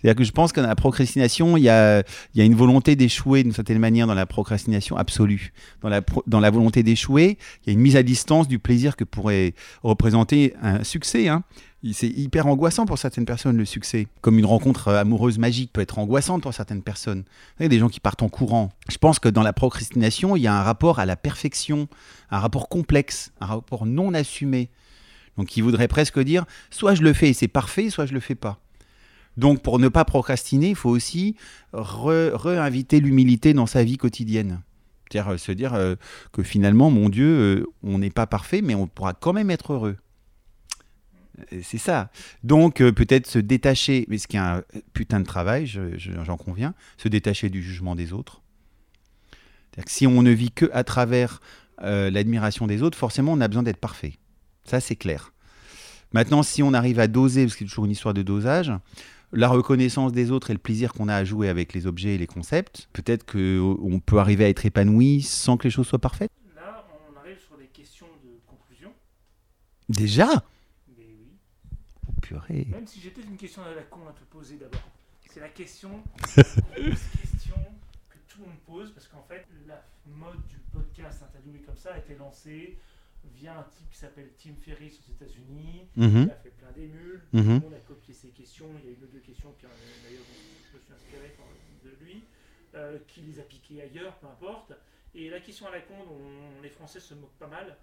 S3: C'est-à-dire que je pense que dans la procrastination, il y a, il y a une volonté d'échouer d'une certaine manière dans la procrastination absolue. Dans la, pro- dans la volonté d'échouer, il y a une mise à distance du plaisir que pourrait représenter un succès. Hein. Il- C'est hyper angoissant pour certaines personnes, le succès. Comme une rencontre euh, amoureuse magique peut être angoissante pour certaines personnes. Vous savez, des gens qui partent en courant. Je pense que dans la procrastination, il y a un rapport à la perfection, un rapport complexe, un rapport non assumé. Donc il voudrait presque dire, soit je le fais et c'est parfait, soit je le fais pas. Donc pour ne pas procrastiner, il faut aussi réinviter l'humilité dans sa vie quotidienne. C'est-à-dire euh, se dire euh, que finalement, mon Dieu, on n'est pas parfait, mais on pourra quand même être heureux. Euh, C'est ça. Donc euh, peut-être se détacher, mais ce qui est un putain de travail, je- je- j'en conviens, se détacher du jugement des autres. C'est-à-dire que si on ne vit que à travers euh, l'admiration des autres, forcément on a besoin d'être parfait. Ça c'est clair. Maintenant, si on arrive à doser, parce que c'est toujours une histoire de dosage, la reconnaissance des autres et le plaisir qu'on a à jouer avec les objets et les concepts, peut-être qu'on peut arriver à être épanoui sans que les choses soient parfaites.
S1: Là, on arrive sur les questions de conclusion.
S3: Déjà? Purée.
S1: Même si j'ai peut-être une question à la con à te poser d'abord. C'est la question, [LAUGHS] question que tout le monde pose, parce qu'en fait, la mode du podcast interviewé comme ça a été lancée via un type qui s'appelle Tim Ferriss aux États-Unis.
S3: Mhm.
S1: Il a fait plein d'émules. Tout le monde a copié ses questions. Il y a une ou deux questions qui, euh, d'ailleurs, je me suis inspiré de lui, euh, qui les a piquées ailleurs, peu importe. Et la question à la con, dont les Français se moquent pas mal,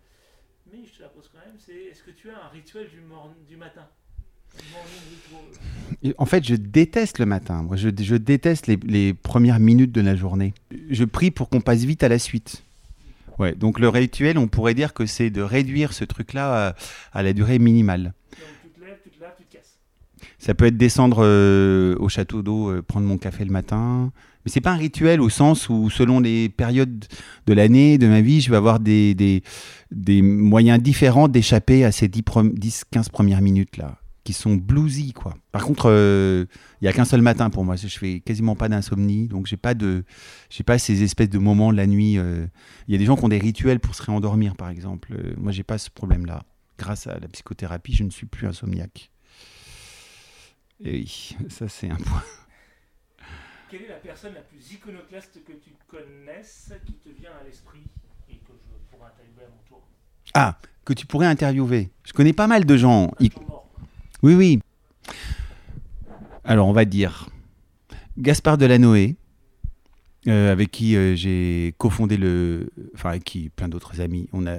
S1: mais je te la pose quand même, c'est est-ce que tu as un rituel du matin?
S3: En fait, je déteste le matin. Moi, je, je déteste les, les premières minutes de la journée. Je prie pour qu'on passe vite à la suite. Ouais, donc le rituel, on pourrait dire que c'est de réduire ce truc-là à, à la durée minimale.
S1: Donc tu te lèves, tu te laves, tu te casses.
S3: Ça peut être descendre euh, au château d'eau, euh, prendre mon café le matin. Mais c'est pas un rituel au sens où, selon les périodes de l'année, de ma vie, je vais avoir des, des, des moyens différents d'échapper à ces 10-15 premières minutes-là, qui sont bluesy, quoi. Par contre, euh, il y a qu'un seul matin pour moi. Je fais quasiment pas d'insomnie, donc j'ai pas de, j'ai pas ces espèces de moments de la nuit. euh. Il y a des gens qui ont des rituels pour se réendormir, par exemple. Euh, moi, j'ai pas ce problème-là. Grâce à la psychothérapie, je ne suis plus insomniaque. Et oui, ça c'est un point.
S1: Quelle est la personne la plus iconoclaste que tu connaisses qui te vient à l'esprit et que je pourrais interviewer à mon tour?
S3: Ah, que tu pourrais interviewer. Je connais pas mal de gens I-
S1: temps mort, quoi.
S3: Oui, oui. Alors, on va dire Gaspard Delanoë, euh, avec qui euh, j'ai cofondé le. Enfin, avec qui plein d'autres amis. On a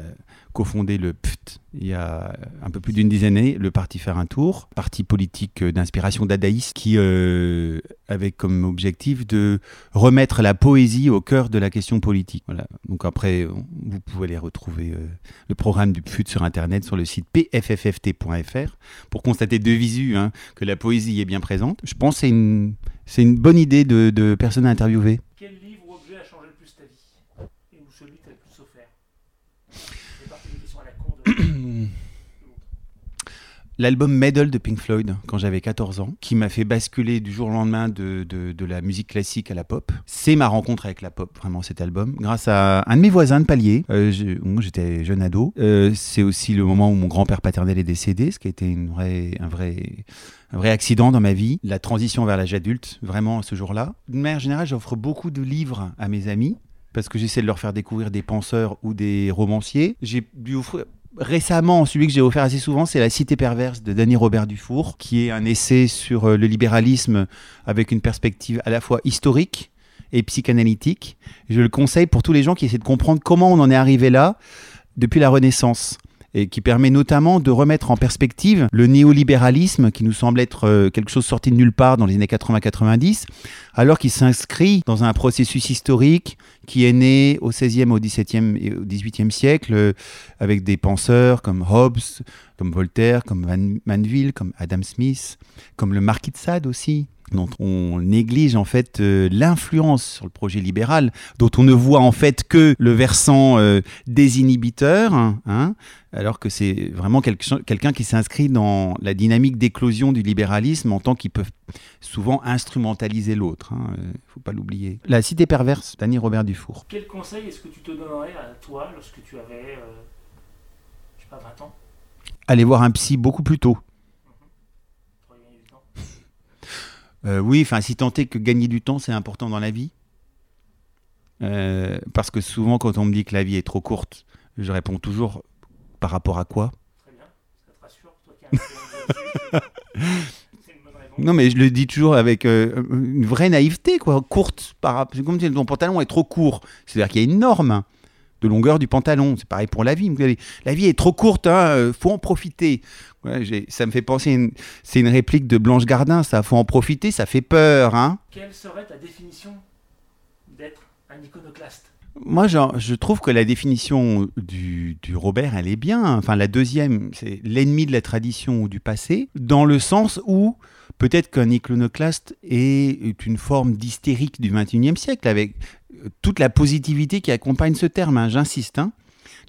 S3: cofondé le PFT il y a un peu plus d'une dizaine d'années, le Parti Faire un Tour, parti politique euh, d'inspiration dadaïste qui euh, avait comme objectif de remettre la poésie au cœur de la question politique. Voilà. Donc après, vous pouvez les retrouver euh, le programme du PFUT sur internet sur le site pffft.fr pour constater de visu hein, que la poésie est bien présente. Je pense que c'est une, c'est une bonne idée de, de personne à interviewer.
S1: Quel livre ou objet a changé le plus ta vie Et où celui qui t'a le plus offert C'est parti des questions à la con de...
S3: l'album Medal de Pink Floyd quand j'avais 14 ans, qui m'a fait basculer du jour au lendemain de, la musique classique à la pop. C'est ma rencontre avec la pop, vraiment cet album, grâce à un de mes voisins de palier. Euh, j'étais jeune ado. Euh, c'est aussi le moment où mon grand-père paternel est décédé, ce qui a été un vrai accident dans ma vie, la transition vers l'âge adulte, vraiment ce jour-là. De manière générale, j'offre beaucoup de livres à mes amis parce que j'essaie de leur faire découvrir des penseurs ou des romanciers. J'ai dû offrir récemment, celui que j'ai offert assez souvent, c'est La Cité perverse de Danny Robert Dufour, qui est un essai sur euh, le libéralisme avec une perspective à la fois historique et psychanalytique. Je le conseille pour tous les gens qui essaient de comprendre comment on en est arrivé là depuis la Renaissance et qui permet notamment de remettre en perspective le néolibéralisme qui nous semble être euh, quelque chose sorti de nulle part dans les années 80-90, alors qu'il s'inscrit dans un processus historique qui est né au XVIe, au XVIIe et au XVIIIe siècle, euh, avec des penseurs comme Hobbes, comme Voltaire, comme Van Manville, comme Adam Smith, comme le Marquis de Sade aussi dont on néglige en fait euh, l'influence sur le projet libéral, dont on ne voit en fait que le versant euh, désinhibiteur, hein, hein, alors que c'est vraiment quelqu'un qui s'inscrit dans la dynamique d'éclosion du libéralisme en tant qu'ils peuvent souvent instrumentaliser l'autre. Il ne faut pas l'oublier. La cité perverse, Danny Robert Dufour.
S1: Quel conseil est-ce que tu te donnerais à toi lorsque tu avais, euh, je sais pas, 20 ans?
S3: Aller voir un psy beaucoup plus tôt.
S1: pour gagner du temps
S3: Euh, oui, enfin, si tant est que gagner du temps, c'est important dans la vie. Euh, parce que souvent, quand on me dit que la vie est trop courte, je réponds toujours par rapport à quoi?
S1: Très bien, ça te rassure, toi qui as un peu de- C'est une bonne réponse.
S3: Non, mais je le dis toujours avec euh, une vraie naïveté, quoi. Courte, par rapport. C'est comme si ton pantalon est trop court. C'est-à-dire qu'il y a une norme de longueur du pantalon. C'est pareil pour la vie. La vie est trop courte, hein, euh, faut en profiter. Ouais, ça me fait penser, c'est une réplique de Blanche Gardin, ça, faut en profiter, ça fait peur, hein.
S1: Quelle serait ta définition d'être un iconoclaste?
S3: Moi, genre, je trouve que la définition du, du Robert, elle est bien. Enfin, la deuxième, c'est l'ennemi de la tradition ou du passé, dans le sens où peut-être qu'un iconoclaste est une forme d'hystérique du XXIe siècle, avec toute la positivité qui accompagne ce terme, hein, j'insiste. hein.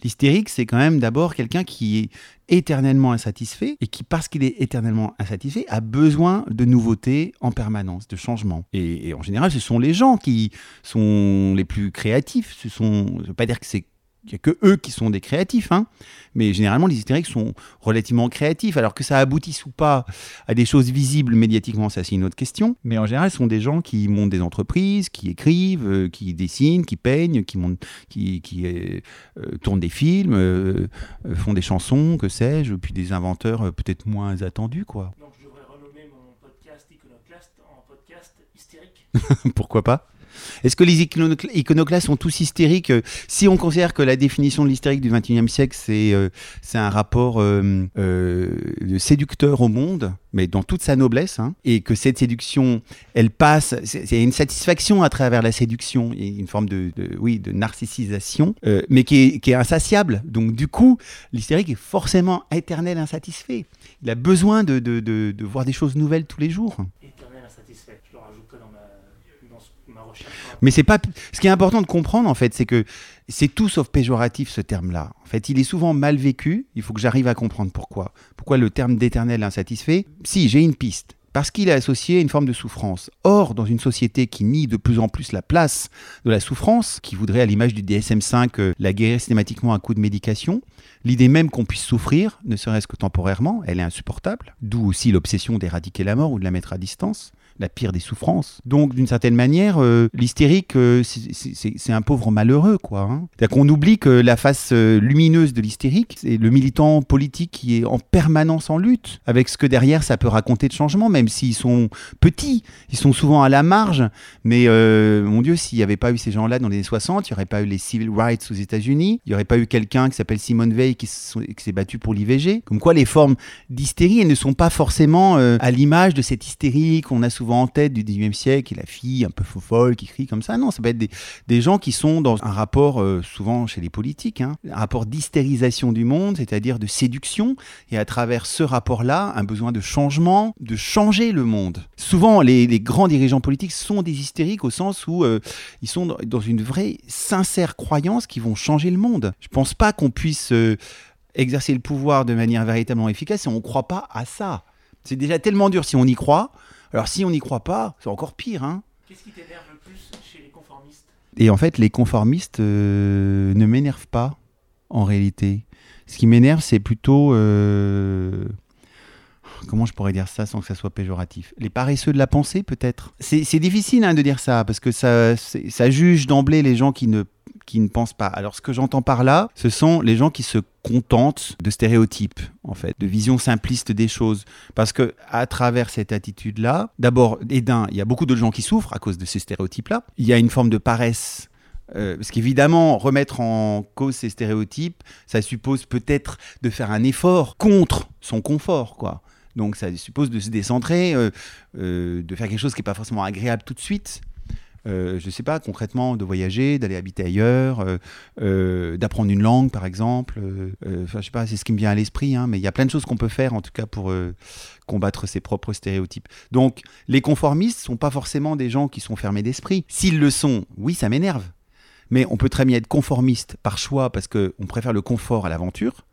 S3: L'hystérique, c'est quand même d'abord quelqu'un qui est éternellement insatisfait et qui, parce qu'il est éternellement insatisfait, a besoin de nouveautés en permanence, de changements. Et, en général, ce sont les gens qui sont les plus créatifs. Ce sont, je ne veux pas dire que c'est qu'il n'y a que eux qui sont des créatifs, hein. mais généralement les hystériques sont relativement créatifs, alors que ça aboutisse ou pas à des choses visibles médiatiquement, ça c'est une autre question. Mais en général, ce sont des gens qui montent des entreprises, qui écrivent, euh, qui dessinent, qui peignent, qui, montent, qui, qui, euh, euh, tournent des films, font des chansons, que sais-je, puis des inventeurs peut-être moins attendus, quoi.
S1: Donc je devrais renommer mon podcast iconoclaste en podcast hystérique. [LAUGHS]
S3: Pourquoi pas? Est-ce que les iconocla- iconoclastes sont tous hystériques Euh, Si on considère que la définition de l'hystérique du XXIe siècle, c'est euh, un rapport euh, séducteur au monde, mais dans toute sa noblesse, hein, et que cette séduction, elle passe, c'est une satisfaction à travers la séduction, une forme de, oui, de narcissisation, mais qui est, insatiable. Donc du coup, l'hystérique est forcément éternel insatisfait. Il a besoin de- de voir des choses nouvelles tous les jours.
S1: Éternel insatisfait. Je le rajouterai dans ma, dans ce- ma recherche.
S3: Mais c'est pas. Ce qui est important de comprendre, en fait, c'est que c'est tout sauf péjoratif ce terme-là. En fait, il est souvent mal vécu. Il faut que j'arrive à comprendre pourquoi. Pourquoi le terme d'éternel insatisfait? Si, j'ai une piste. Parce qu'il est associé à une forme de souffrance. Or, dans une société qui nie de plus en plus la place de la souffrance, qui voudrait, à l'image du DSM-5, euh, la guérir systématiquement à coup de médication, l'idée même qu'on puisse souffrir, ne serait-ce que temporairement, elle est insupportable. D'où aussi l'obsession d'éradiquer la mort ou de la mettre à distance la pire des souffrances. Donc, d'une certaine manière, euh, l'hystérique, euh, c'est- un pauvre malheureux, quoi. hein. C'est-à-dire qu'on oublie que la face euh, lumineuse de l'hystérique, c'est le militant politique qui est en permanence en lutte avec ce que derrière ça peut raconter de changement, même s'ils sont petits, ils sont souvent à la marge. Mais mon Dieu, s'il n'y avait pas eu ces gens-là dans les années 60, il n'y aurait pas eu les civil rights aux États-Unis, il n'y aurait pas eu quelqu'un qui s'appelle Simone Veil qui s'est battu pour l'IVG. Comme quoi, les formes d'hystérie, elles ne sont pas forcément à l'image de cette hystérie qu'on a souvent en tête du 19e siècle, et la fille un peu folle qui crie comme ça. Non, ça peut être des, gens qui sont dans un rapport, euh, souvent chez les politiques, hein, un rapport d'hystérisation du monde, c'est-à-dire de séduction, et à travers ce rapport-là, un besoin de changement, de changer le monde. Souvent, les, grands dirigeants politiques sont des hystériques au sens où euh, ils sont dans- une vraie, sincère croyance qu'ils vont changer le monde. Je pense pas qu'on puisse... euh, exercer le pouvoir de manière véritablement efficace et on ne croit pas à ça. C'est déjà tellement dur si on y croit. Alors si on n'y croit pas, c'est encore pire. Hein
S1: Qu'est-ce qui t'énerve le plus chez les conformistes?
S3: Et en fait, les conformistes euh, ne m'énervent pas, en réalité. Ce qui m'énerve, c'est plutôt... euh, Comment je pourrais dire ça sans que ça soit péjoratif? Les paresseux de la pensée, peut-être? C'est difficile hein, de dire ça, parce que ça, juge d'emblée les gens qui ne, qui ne pensent pas. Alors, ce que j'entends par là, ce sont les gens qui se contentent de stéréotypes, en fait, de visions simplistes des choses. Parce que à travers cette attitude-là, d'abord, et d'un, il y a beaucoup de gens qui souffrent à cause de ces stéréotypes-là. Il y a une forme de paresse. euh, parce qu'évidemment, remettre en cause ces stéréotypes, ça suppose peut-être de faire un effort contre son confort, quoi. Donc ça suppose de se décentrer, euh, euh, de faire quelque chose qui n'est pas forcément agréable tout de suite. Euh, je ne sais pas, concrètement, de voyager, d'aller habiter ailleurs, d'apprendre une langue, par exemple. Je sais pas, c'est ce qui me vient à l'esprit, hein, mais il y a plein de choses qu'on peut faire, en tout cas, pour combattre ses propres stéréotypes. Donc, les conformistes sont pas forcément des gens qui sont fermés d'esprit. S'ils le sont, oui, ça m'énerve. Mais on peut très bien être conformiste par choix parce qu'on préfère le confort à l'aventure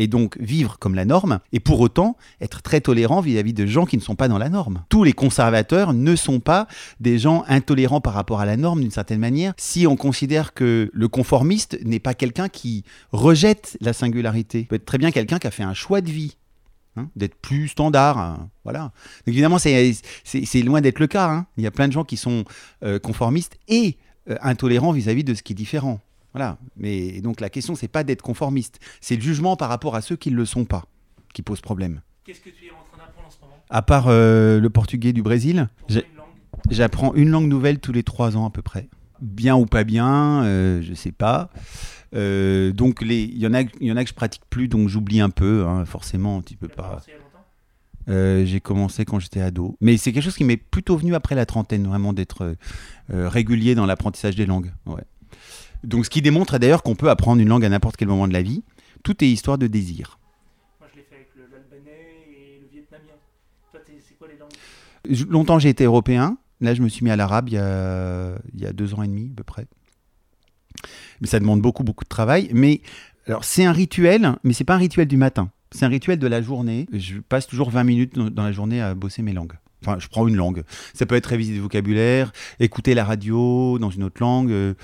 S3: et donc vivre comme la norme, et pour autant être très tolérant vis-à-vis de gens qui ne sont pas dans la norme. Tous les conservateurs ne sont pas des gens intolérants par rapport à la norme d'une certaine manière, si on considère que le conformiste n'est pas quelqu'un qui rejette la singularité. Il peut être très bien quelqu'un qui a fait un choix de vie. hein, d'être plus standard, hein, voilà. Évidemment, c'est loin d'être le cas. hein. Il y a plein de gens qui sont euh, conformistes et euh, intolérants vis-à-vis de ce qui est différent. Voilà. Mais donc la question, c'est pas d'être conformiste, c'est le jugement par rapport à ceux qui ne le sont pas qui pose problème.
S1: Qu'est-ce que tu es en train d'apprendre en ce moment?
S3: À part euh, le portugais du Brésil, j'apprends une langue nouvelle tous les trois ans à peu près. Bien ou pas bien, euh, je sais pas. Euh, donc il y en a, il y en a que je pratique plus, donc j'oublie un peu. hein, forcément, tu peux pas. Euh, j'ai commencé quand j'étais ado. Mais c'est quelque chose qui m'est plutôt venu après la trentaine, vraiment d'être euh, régulier dans l'apprentissage des langues. Ouais. Donc ce qui démontre d'ailleurs qu'on peut apprendre une langue à n'importe quel moment de la vie. Tout est histoire de désir.
S1: Moi, je l'ai fait avec l'albanais et le vietnamien. Toi, c'est quoi les langues?
S3: Longtemps j'ai été européen. Là je me suis mis à l'arabe il, y a- il y a deux ans et demi à peu près. Mais ça demande beaucoup beaucoup de travail. Mais alors c'est un rituel, mais c'est pas un rituel du matin. C'est un rituel de la journée. Je passe toujours 20 minutes dans- la journée à bosser mes langues. Enfin, je prends une langue. Ça peut être réviser le vocabulaire, écouter la radio dans une autre langue. euh,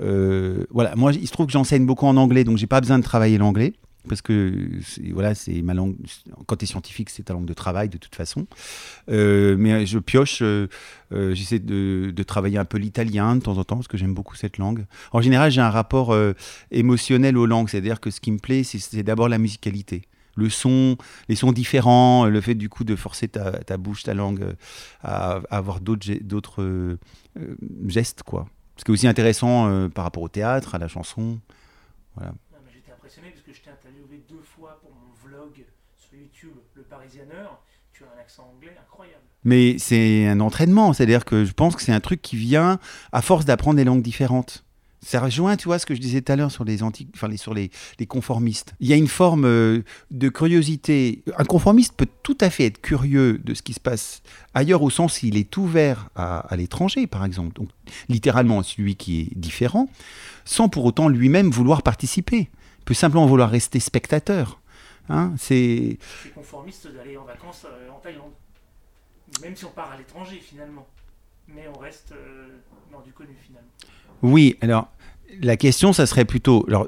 S3: euh, voilà. Moi, il se trouve que j'enseigne beaucoup en anglais, donc j'ai pas besoin de travailler l'anglais parce que voilà, c'est ma langue. Quand tu es scientifique, c'est ta langue de travail de toute façon. Euh, mais je pioche. euh, J'essaie de, travailler un peu l'italien de temps en temps parce que j'aime beaucoup cette langue. En général, j'ai un rapport émotionnel aux langues, c'est-à-dire que ce qui me plaît, c'est- d'abord la musicalité. Le son, les sons différents, le fait du coup de forcer ta, bouche, ta langue à, à avoir d'autres ge- d'autres gestes, quoi. Ce qui est aussi intéressant euh, par rapport au théâtre, à la chanson.
S1: Mais J'étais impressionné parce que je t'ai interviewé deux fois pour mon vlog sur YouTube, Le Parisianeur. Tu as un accent anglais incroyable.
S3: Mais c'est un entraînement, c'est-à-dire que je pense que c'est un truc qui vient à force d'apprendre des langues différentes. Ça rejoint, tu vois, ce que je disais tout à l'heure sur les antiques, enfin sur les, conformistes. Il y a une forme euh, de curiosité. Un conformiste peut tout à fait être curieux de ce qui se passe ailleurs, au sens s'il est ouvert à, l'étranger, par exemple. Donc, littéralement, celui qui est différent, sans pour autant lui-même vouloir participer. Il peut simplement vouloir rester spectateur. Hein, c'est
S1: C'est conformiste d'aller en vacances euh, en Thaïlande. Même si on part à l'étranger finalement. Mais on reste euh, dans du connu finalement.
S3: Oui, alors la question, ça serait plutôt. Alors,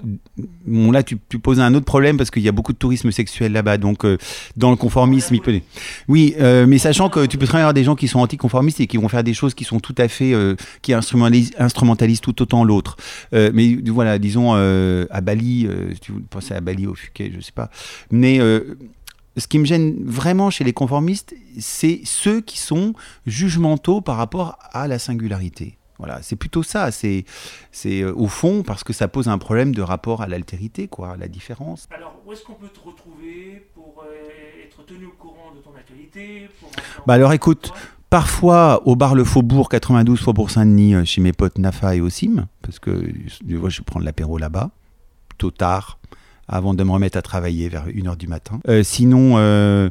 S3: bon, là, tu, tu poses un autre problème parce qu'il y a beaucoup de tourisme sexuel là-bas. Donc, euh, dans le conformisme, il peut. Oui, euh, mais sachant que tu peux très bien avoir des gens qui sont anticonformistes et qui vont faire des choses qui sont tout à fait. euh, qui instrumentalisent, instrumentalisent tout autant l'autre. Mais voilà, disons à Bali, tu pensez à Bali, au Phuket, je sais pas. Mais. Ce qui me gêne vraiment chez les conformistes, c'est ceux qui sont jugementaux par rapport à la singularité. Voilà, c'est plutôt ça. C'est, c'est euh, au fond parce que ça pose un problème de rapport à l'altérité, quoi, à la différence.
S1: Alors, où est-ce qu'on peut te retrouver pour euh, être tenu au courant de ton actualité pour
S3: Bah alors, écoute, Parfois au bar Le Faubourg 92 Faubourg Saint-Denis euh, chez mes potes Nafa et Osim, parce que je je prends l'apéro là-bas, plutôt tard, avant de me remettre à travailler vers 1h du matin. Euh, sinon, euh,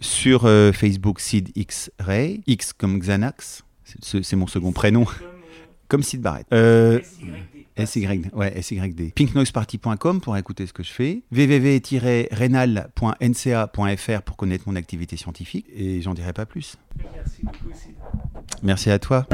S3: sur euh, Facebook, Sid X Ray, X comme Xanax, c'est- mon second prénom.
S1: Comme,
S2: Sid Barrett.
S1: SYD.
S2: SY, ouais, SYD. Pinknoiseparty.com pour écouter ce que je fais. www-renal.nca.fr pour connaître mon activité scientifique. Et j'en dirai pas plus.
S1: Merci beaucoup, Sid.
S2: Merci à toi.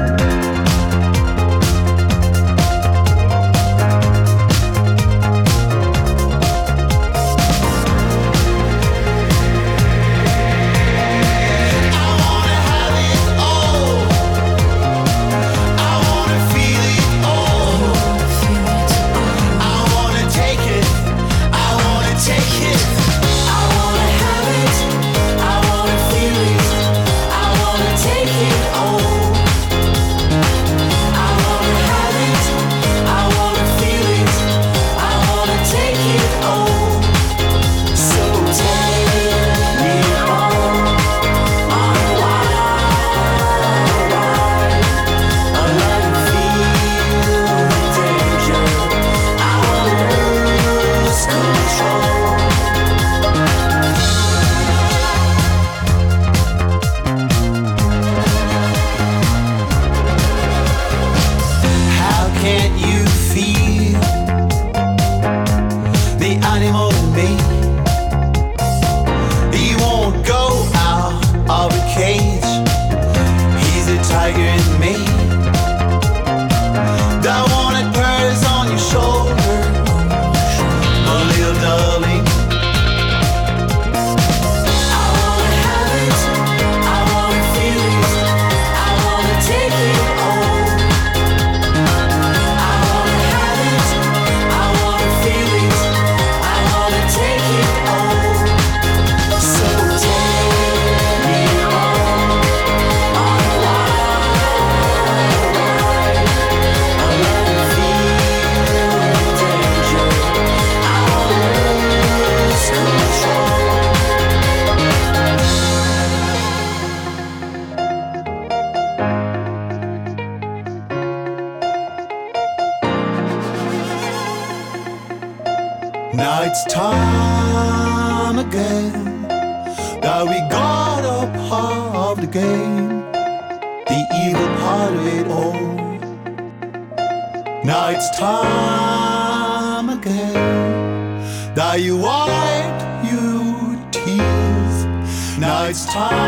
S3: It's time